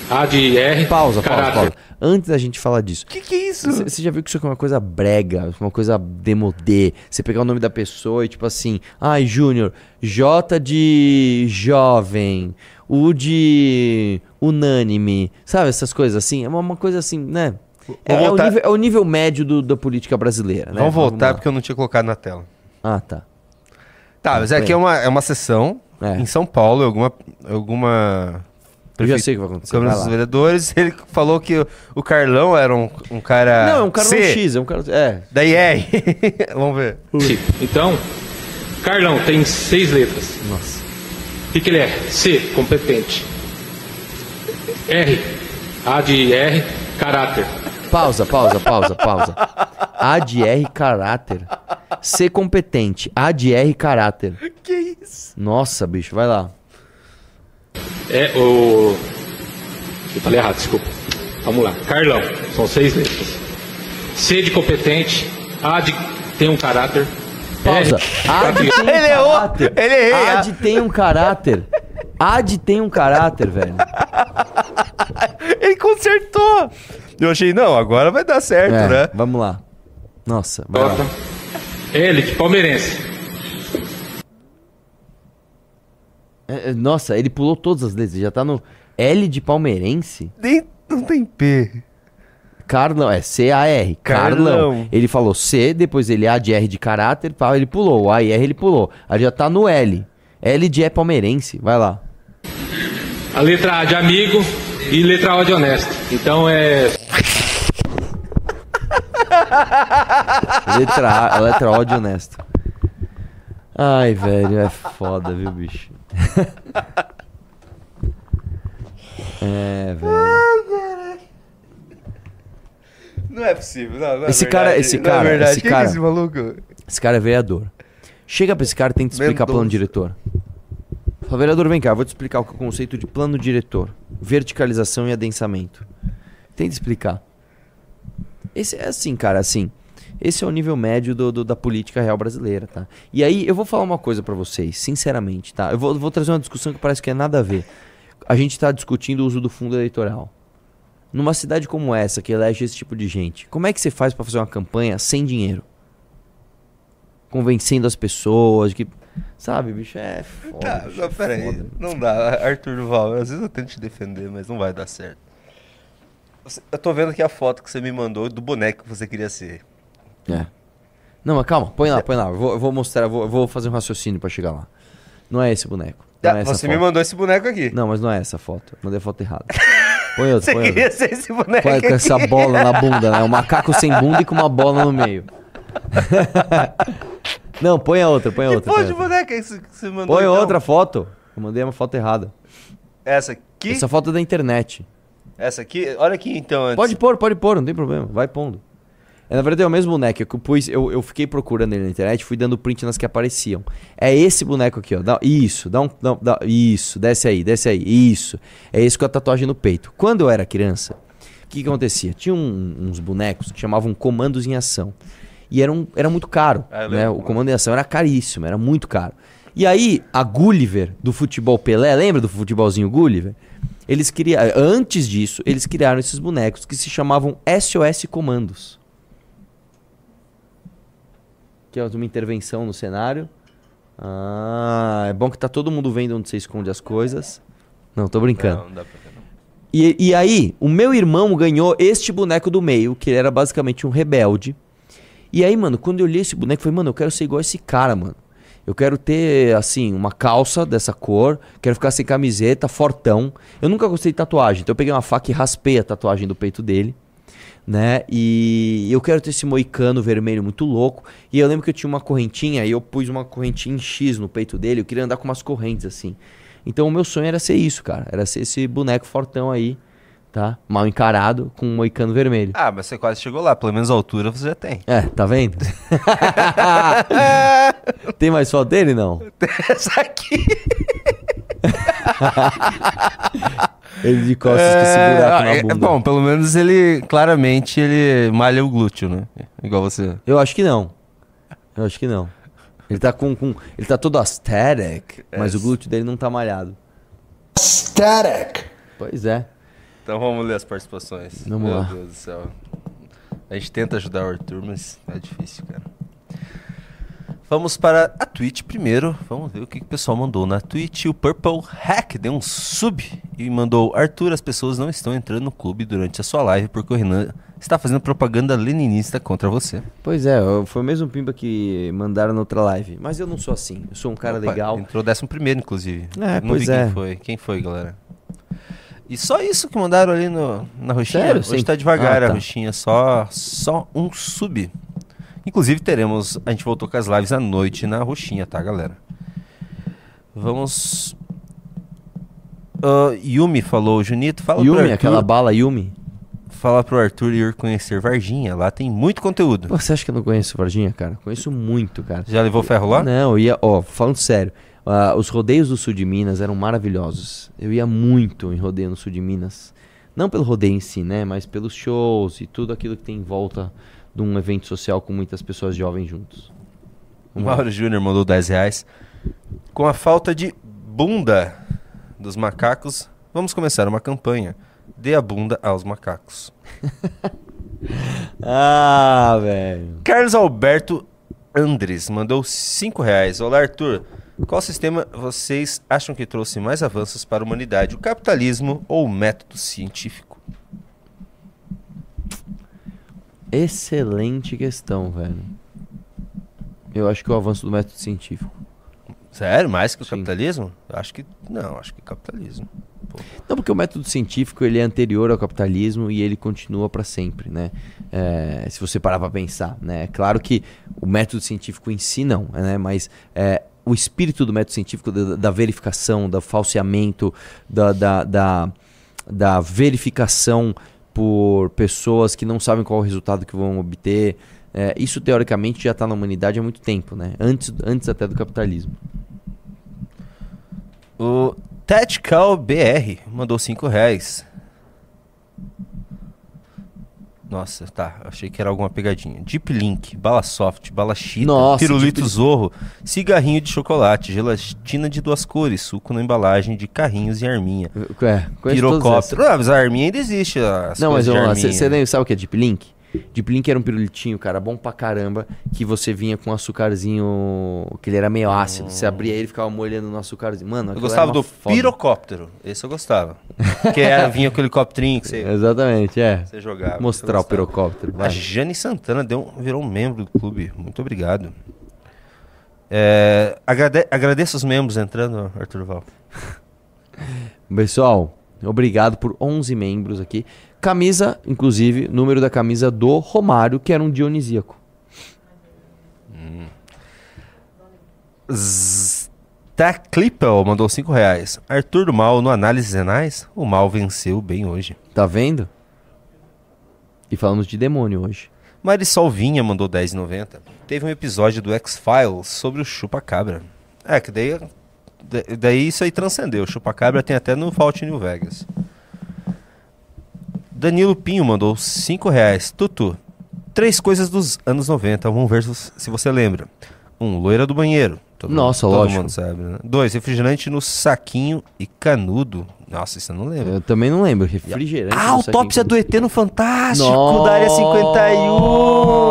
Speaker 5: A de R.
Speaker 2: Pausa, pausa,
Speaker 5: caráter.
Speaker 2: pausa. Antes da gente falar disso.
Speaker 1: O que que é isso?
Speaker 2: Você já viu que isso aqui é uma coisa brega, uma coisa demodê. Você pegar o nome da pessoa e tipo assim, ai, Júnior, J de jovem, U de unânime, sabe? Essas coisas assim. É uma, uma coisa assim, né? É, é o nível, é o nível médio do- da política brasileira, né?
Speaker 1: Vamos voltar
Speaker 2: lá.
Speaker 1: porque eu não tinha colocado na tela.
Speaker 2: Ah, tá.
Speaker 1: Tá, mas aqui é
Speaker 2: aí.
Speaker 1: uma, é uma sessão
Speaker 2: É.
Speaker 1: em São Paulo, alguma. alguma
Speaker 2: Eu já sei o que vai acontecer.
Speaker 1: Câmara
Speaker 2: vai
Speaker 1: dos
Speaker 2: lá.
Speaker 1: Vereadores. [LAUGHS] Ele falou que o, Carlão era um, um cara.
Speaker 2: Não, é um cara
Speaker 1: C,
Speaker 2: X, é um cara. É.
Speaker 1: Da IR. [LAUGHS] Vamos ver.
Speaker 5: C. Então, Carlão tem seis letras.
Speaker 2: Nossa.
Speaker 5: O que, que ele é? C, competente. R, A de R, caráter.
Speaker 2: Pausa, pausa, pausa, pausa. A de R caráter. Ser competente. A de R caráter.
Speaker 1: Que isso?
Speaker 2: Nossa, bicho, vai lá.
Speaker 5: É o. Eu falei errado, desculpa. Vamos lá. Carlão, são seis letras. C de competente, A de tem um caráter.
Speaker 2: Pausa. A de tem um
Speaker 1: Ele errou.
Speaker 2: caráter.
Speaker 1: Ele errei.
Speaker 2: A de tem um caráter. A de tem um caráter, velho.
Speaker 1: Ele consertou. Eu achei, não, agora vai dar certo,
Speaker 2: É,
Speaker 1: né?
Speaker 2: Vamos lá. Nossa, vai lá.
Speaker 5: L de palmeirense.
Speaker 2: É, é, Nossa, ele pulou todas as letras. Já tá no L de palmeirense.
Speaker 1: Nem, não tem P.
Speaker 2: Carlão, é C-A-R.
Speaker 1: Carlão.
Speaker 2: Carlão. Ele falou C, depois ele A de R de caráter, ele pulou. O A e R ele pulou. Aí já tá no L. L de é palmeirense. Vai lá.
Speaker 5: A letra A de amigo e letra O de honesto. Então é. [LAUGHS]
Speaker 2: Letra A, letra O de honesto. Ai, velho, é foda, viu, bicho? [LAUGHS] é, velho.
Speaker 1: Não é possível, não. não é
Speaker 2: Esse cara- esse
Speaker 1: não é
Speaker 2: cara-
Speaker 1: verdade.
Speaker 2: esse
Speaker 1: Quem
Speaker 2: cara-
Speaker 1: que é esse maluco?
Speaker 2: Esse cara é vereador. Chega pra esse cara e tenta explicar
Speaker 1: Mendonça.
Speaker 2: plano diretor. Fala, vereador, vem cá, vou te explicar o conceito de plano diretor. Verticalização e adensamento. Tenta explicar. Esse é assim, cara, assim. Esse é o nível médio do, do- da política real brasileira, tá? E aí, eu vou falar uma coisa pra vocês, sinceramente, tá? Eu vou, vou trazer uma discussão que parece que é nada a ver. A gente tá discutindo o uso do fundo eleitoral. Numa cidade como essa, que elege esse tipo de gente, como é que você faz pra fazer uma campanha sem dinheiro? Convencendo as pessoas que. Sabe, bicho, é foda.
Speaker 1: Tá,
Speaker 2: bicho,
Speaker 1: não,
Speaker 2: é
Speaker 1: pera aí.
Speaker 2: foda.
Speaker 1: Não dá. Arthur Duval, às vezes eu tento te defender, mas não vai dar certo. Eu tô vendo aqui a foto que você me mandou do boneco que você queria ser.
Speaker 2: É. Não, mas calma, põe lá, põe lá. Eu vou, eu vou mostrar, eu vou, eu vou fazer um raciocínio pra chegar lá. Não é esse boneco.
Speaker 1: Ah,
Speaker 2: é
Speaker 1: você
Speaker 2: foto.
Speaker 1: me mandou esse boneco aqui.
Speaker 2: Não, mas não é essa foto. Mandei a foto errada. Põe outra,
Speaker 1: Você
Speaker 2: põe
Speaker 1: queria
Speaker 2: outra.
Speaker 1: ser esse boneco
Speaker 2: Põe
Speaker 1: aqui.
Speaker 2: com essa bola na bunda, né? Um macaco sem bunda e com uma bola no meio. [LAUGHS] não, põe a outra, põe a
Speaker 1: Que
Speaker 2: outra.
Speaker 1: porra
Speaker 2: põe
Speaker 1: de boneca é que você mandou?
Speaker 2: Põe
Speaker 1: então?
Speaker 2: outra foto. Eu mandei uma foto errada.
Speaker 1: Essa aqui?
Speaker 2: Essa foto é da internet.
Speaker 1: Essa aqui? Olha aqui então antes.
Speaker 2: Pode pôr, pode pôr, não tem problema. Vai pondo. É, na verdade é o mesmo boneco. Eu, pus, eu, eu fiquei procurando ele na internet fui dando print nas que apareciam. É esse boneco aqui, ó. Dá- isso, dá um. Dá, dá- isso, desce aí, desce aí. Isso. É esse com a tatuagem no peito. Quando eu era criança, o que, que acontecia? Tinha um- uns bonecos que chamavam Comandos em Ação. E era, um, era muito caro.
Speaker 1: Eu
Speaker 2: né? O comando em ação era caríssimo, era muito caro. E aí, a Gulliver do futebol Pelé, lembra do futebolzinho Gulliver? Eles criaram, antes disso, eles criaram esses bonecos que se chamavam SOS Comandos. Que é uma intervenção no cenário. Ah, é bom que tá todo mundo vendo onde você esconde as coisas. Não, tô brincando.
Speaker 1: Não, não dá pra ver, não.
Speaker 2: E, e aí, o meu irmão ganhou este boneco do meio, que ele era basicamente um rebelde. E aí, mano, quando eu li esse boneco, eu falei, mano, eu quero ser igual esse cara, mano. Eu quero ter, assim, uma calça dessa cor, quero ficar sem camiseta, fortão. Eu nunca gostei de tatuagem, então eu peguei uma faca e raspei a tatuagem do peito dele, né? E eu quero ter esse moicano vermelho muito louco. E eu lembro que eu tinha uma correntinha e eu pus uma correntinha em X no peito dele, eu queria andar com umas correntes assim. Então o meu sonho era ser isso, cara. Era ser esse boneco fortão aí, tá? Mal encarado, com um moicano vermelho.
Speaker 1: Ah, mas você quase chegou lá. Pelo menos a altura você já tem.
Speaker 2: É, tá vendo? [LAUGHS] Tem mais foto dele, não? [LAUGHS]
Speaker 1: Essa aqui. [LAUGHS]
Speaker 2: Ele de costas com esse buraco na
Speaker 1: é,
Speaker 2: bunda.
Speaker 1: bom, pelo menos ele, claramente, ele malha o glúteo, né? Igual você.
Speaker 2: Eu acho que não. Eu acho que não. Ele tá com. com- ele tá todo aesthetic, mas o glúteo dele não tá malhado.
Speaker 3: Static.
Speaker 2: Pois é.
Speaker 1: Então vamos ler as participações.
Speaker 2: Vamos
Speaker 1: Meu
Speaker 2: lá.
Speaker 1: Deus do céu. A gente tenta ajudar o Arthur, mas é difícil, cara. Vamos para a Twitch primeiro. Vamos ver o que, que o pessoal mandou na Twitch. O Purple Hack deu um sub e mandou: Arthur, as pessoas não estão entrando no clube durante a sua live porque o Renan está fazendo propaganda leninista contra você.
Speaker 2: Pois é, foi o mesmo pimba que mandaram na outra live. Mas eu não sou assim. Eu sou um cara
Speaker 1: Opa,
Speaker 2: legal.
Speaker 1: Entrou décimo primeiro, inclusive.
Speaker 2: É,
Speaker 1: Não
Speaker 2: pois
Speaker 1: vi
Speaker 2: é.
Speaker 1: quem foi. Quem foi, galera? E só isso que mandaram ali no, na roxinha.
Speaker 2: Sério?
Speaker 1: Hoje
Speaker 2: Sim.
Speaker 1: tá devagar
Speaker 2: Ah,
Speaker 1: a
Speaker 2: tá.
Speaker 1: roxinha, só, só um sub. Inclusive teremos, a gente voltou com as lives à noite na roxinha, tá, galera? Vamos... Ah, Yumi falou, Junito, fala pro
Speaker 2: Yumi,
Speaker 1: Arthur,
Speaker 2: aquela bala Yumi.
Speaker 1: fala pro Arthur ir conhecer Varginha, lá tem muito conteúdo.
Speaker 2: Pô, você acha que eu não conheço Varginha, cara? Conheço muito, cara.
Speaker 1: Já levou ferro lá?
Speaker 2: Não, eu ia, ó, falando sério, ah, os rodeios do sul de Minas eram maravilhosos. Eu ia muito em rodeio no sul de Minas. Não pelo rodeio em si, né? Mas pelos shows e tudo aquilo que tem em volta de um evento social com muitas pessoas jovens juntos.
Speaker 1: O Mauro Júnior mandou 10 reais. Com a falta de bunda dos macacos, vamos começar uma campanha. Dê a bunda aos macacos. [LAUGHS]
Speaker 2: Ah, velho.
Speaker 1: Carlos Alberto Andres mandou 5 reais. Olá, Arthur. Qual sistema vocês acham que trouxe mais avanços para a humanidade? O capitalismo ou o método científico?
Speaker 2: Excelente questão, velho. Eu acho que o avanço do método científico.
Speaker 1: Sério? Mais que o
Speaker 2: Sim.
Speaker 1: capitalismo? Eu acho que. Não, acho que capitalismo. Pô.
Speaker 2: Não, porque o método científico ele é anterior ao capitalismo e ele continua para sempre, né? É, se você parar para pensar, né? É claro que o método científico em si não, né? Mas é, o espírito do método científico da, da verificação, do falseamento, da, da, da, da verificação por pessoas que não sabem qual o resultado que vão obter, é, isso teoricamente já está na humanidade há muito tempo, né? Antes, antes até do capitalismo.
Speaker 1: O Tactical BR mandou 5 reais. Nossa, tá. Achei que era alguma pegadinha. Deep Link, bala soft, bala chita,
Speaker 2: Nossa,
Speaker 1: pirulito
Speaker 2: Deep-
Speaker 1: zorro, cigarrinho de chocolate, gelatina de duas cores, suco na embalagem de carrinhos e arminha.
Speaker 2: É.
Speaker 1: Pirocóptero. Ah, mas a arminha ainda existe.
Speaker 2: Não, mas vamos lá, você sabe o que é Deep Link? Deep Link era um pirulitinho, cara, bom pra caramba, que você vinha com um açucarzinho, que ele era meio ácido. Você abria ele e ficava molhando no açucarzinho. Mano,
Speaker 1: Eu gostava do
Speaker 2: foda.
Speaker 1: pirocóptero. Esse eu gostava. que era, vinha com o helicóptero que você, [LAUGHS]
Speaker 2: Exatamente, é.
Speaker 1: você jogava.
Speaker 2: Mostrar o pirocóptero.
Speaker 1: A
Speaker 2: vai.
Speaker 1: Jane Santana deu, virou um membro do clube. Muito obrigado. É, agrade- agradeço os membros entrando, Arthur Val. [LAUGHS]
Speaker 2: Pessoal, obrigado por 11 membros aqui. Camisa, inclusive, número da camisa do Romário, que era um dionisíaco.
Speaker 1: Taclipel mandou 5 reais. Arthur do Mal no Análises Renais. O mal venceu bem hoje.
Speaker 2: Tá vendo? E falamos de demônio hoje.
Speaker 1: Marisol Vinha mandou 10,90. Teve um episódio do X-Files sobre o chupa-cabra. É, que daí, da- daí isso aí transcendeu. O chupa-cabra tem até no Fault New Vegas. Danilo Pinho mandou 5 reais. Tutu, três coisas dos anos 90. Vamos ver se- você lembra. Um, loira do banheiro. todo,
Speaker 2: Nossa,
Speaker 1: todo
Speaker 2: lógico.
Speaker 1: mundo sabe, né? Dois, refrigerante no saquinho e canudo. Nossa, isso eu não lembro.
Speaker 2: Eu também não lembro. Refrigerante.
Speaker 1: Ah, autópsia do ET no Fantástico, da área 51.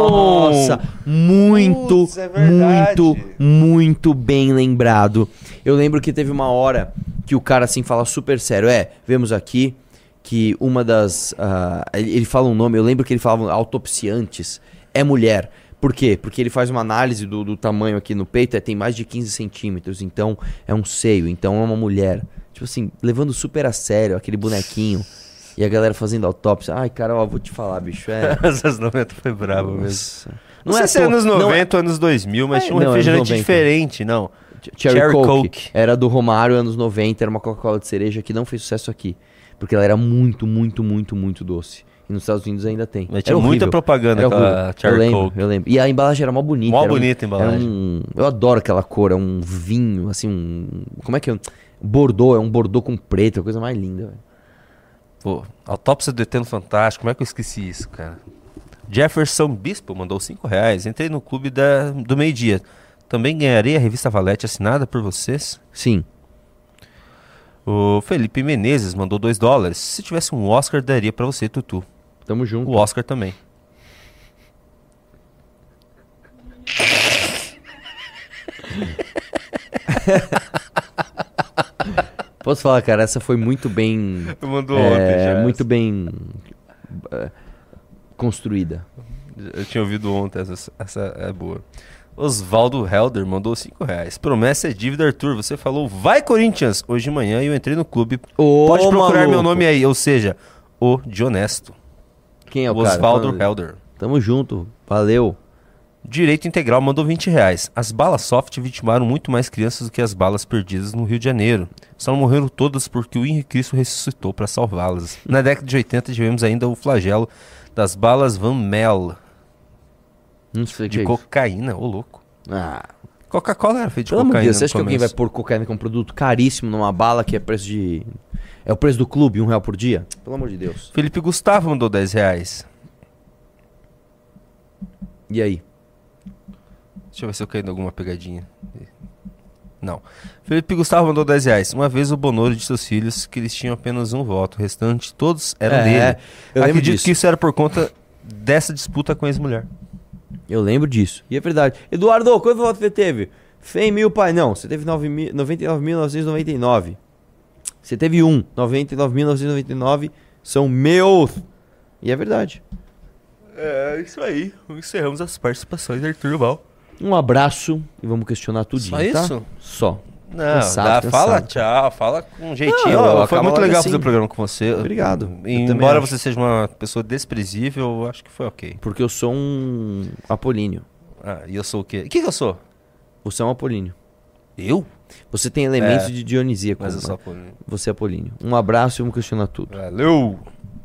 Speaker 2: Nossa, muito,
Speaker 1: Putz, é
Speaker 2: muito, muito bem lembrado. Eu lembro que teve uma hora que o cara assim fala super sério. É, vemos aqui que uma das. ah, ele fala um nome, eu lembro que ele falava autopsiantes, é mulher. Por quê? Porque ele faz uma análise do, do tamanho aqui no peito, é, tem mais de 15 centímetros, então é um seio, então é uma mulher. Tipo assim, levando super a sério aquele bonequinho. E a galera fazendo autópsia. Ai, cara, ó, vou te falar, bicho. É. [LAUGHS]
Speaker 1: Essas 90 foi brabo mesmo. Não,
Speaker 2: Não
Speaker 1: sei
Speaker 2: é
Speaker 1: se é anos
Speaker 2: não é-
Speaker 1: 90 ou anos 2000, mas
Speaker 2: É,
Speaker 1: tinha um
Speaker 2: não,
Speaker 1: refrigerante
Speaker 2: 90.
Speaker 1: diferente, não.
Speaker 2: Cherry,
Speaker 1: Cherry
Speaker 2: Coke.
Speaker 1: Coke.
Speaker 2: Era do Romário, anos 90, era uma Coca-Cola de cereja que não fez sucesso aqui. Porque ela era muito, muito, muito, muito doce. E nos Estados Unidos ainda tem.
Speaker 1: Mas tinha muita propaganda
Speaker 2: Era
Speaker 1: aquela. Cherry
Speaker 2: eu lembro. Eu lembro. E a embalagem era mó bonita.
Speaker 1: Mó
Speaker 2: era um-
Speaker 1: bonita a embalagem.
Speaker 2: um- eu adoro aquela cor, é um vinho, assim, um... Como é que é? Bordeaux, é um Bordeaux com preto, é a coisa mais linda, velho.
Speaker 1: Pô, autópsia do ET no Fantástico, como é que eu esqueci isso, cara? Jefferson Bispo mandou 5 reais. Entrei no clube da, do meio-dia. Também ganharei a revista Valete assinada por vocês?
Speaker 2: Sim.
Speaker 1: O Felipe Menezes mandou 2 dólares. Se tivesse um Oscar, daria pra você, Tutu.
Speaker 2: Tamo junto.
Speaker 1: O Oscar também.
Speaker 2: Posso falar, cara, essa foi muito bem...
Speaker 1: Mandou
Speaker 2: é,
Speaker 1: ontem já
Speaker 2: Muito
Speaker 1: essa.
Speaker 2: bem... é, construída.
Speaker 1: Eu tinha ouvido ontem, essa, essa é boa. Osvaldo Helder mandou 5 reais. Promessa é dívida, Arthur. Você falou, vai Corinthians! Hoje de manhã eu entrei no clube.
Speaker 2: Ô,
Speaker 1: Pode procurar meu
Speaker 2: maluco.
Speaker 1: nome aí, ou seja, o de honesto.
Speaker 2: Quem é o
Speaker 1: O
Speaker 2: cara?
Speaker 1: Osvaldo
Speaker 2: Fala-
Speaker 1: Helder.
Speaker 2: Tamo junto. Valeu.
Speaker 1: Direito Integral mandou 20 reais. As balas soft vitimaram muito mais crianças do que as balas perdidas no Rio de Janeiro. Só não morreram todas porque o Henrique Cristo ressuscitou para salvá-las. Na década de 80 tivemos ainda o flagelo das balas Van Mel.
Speaker 2: Não sei o que
Speaker 1: De
Speaker 2: é isso.
Speaker 1: cocaína, ô louco.
Speaker 2: Ah,
Speaker 1: Coca-Cola era feita de
Speaker 2: pelo amor de
Speaker 1: cocaína.
Speaker 2: Deus, você acha que
Speaker 1: no
Speaker 2: alguém vai
Speaker 1: começo.
Speaker 2: pôr cocaína como produto caríssimo numa bala que é preço de. É o preço do clube, um real por dia? Pelo amor de Deus.
Speaker 1: Felipe Gustavo mandou 10 reais.
Speaker 2: E aí?
Speaker 1: Deixa eu ver se eu caí em alguma pegadinha. Não. Felipe Gustavo mandou 10 reais. Uma vez o Bonoro disse aos filhos que eles tinham apenas um voto. O restante, todos eram
Speaker 2: É,
Speaker 1: dele.
Speaker 2: eu lembro
Speaker 1: Acredito
Speaker 2: disso.
Speaker 1: que isso era por conta dessa disputa com a ex-mulher.
Speaker 2: Eu lembro disso. E é verdade. Eduardo, quanto voto você teve? 100 mil, pai. Não, você teve 9 mil- 99.999. Você teve um. 99.999 são meus. E é verdade.
Speaker 1: É, isso aí. Encerramos as participações do Arthur Val.
Speaker 2: Um abraço e vamos questionar tudinho,
Speaker 1: Só
Speaker 2: tá?
Speaker 1: isso?
Speaker 2: Só.
Speaker 1: Não,
Speaker 2: Cansado,
Speaker 1: dá,
Speaker 2: cansado.
Speaker 1: fala tchau, fala com um jeitinho.
Speaker 2: Não,
Speaker 1: Ó, foi muito legal
Speaker 2: assim.
Speaker 1: fazer o programa com você.
Speaker 2: Obrigado.
Speaker 1: E embora
Speaker 2: acho.
Speaker 1: você seja uma pessoa desprezível, eu acho que foi ok.
Speaker 2: Porque eu sou um apolíneo.
Speaker 1: Ah, e eu sou o quê? O que, que eu sou?
Speaker 2: Você é um apolíneo.
Speaker 1: Eu?
Speaker 2: Você tem elementos
Speaker 1: É,
Speaker 2: de Dionisíaco.
Speaker 1: Mas eu
Speaker 2: né?
Speaker 1: sou apolíneo.
Speaker 2: Você é apolíneo. Um abraço e vamos questionar tudo.
Speaker 1: Valeu!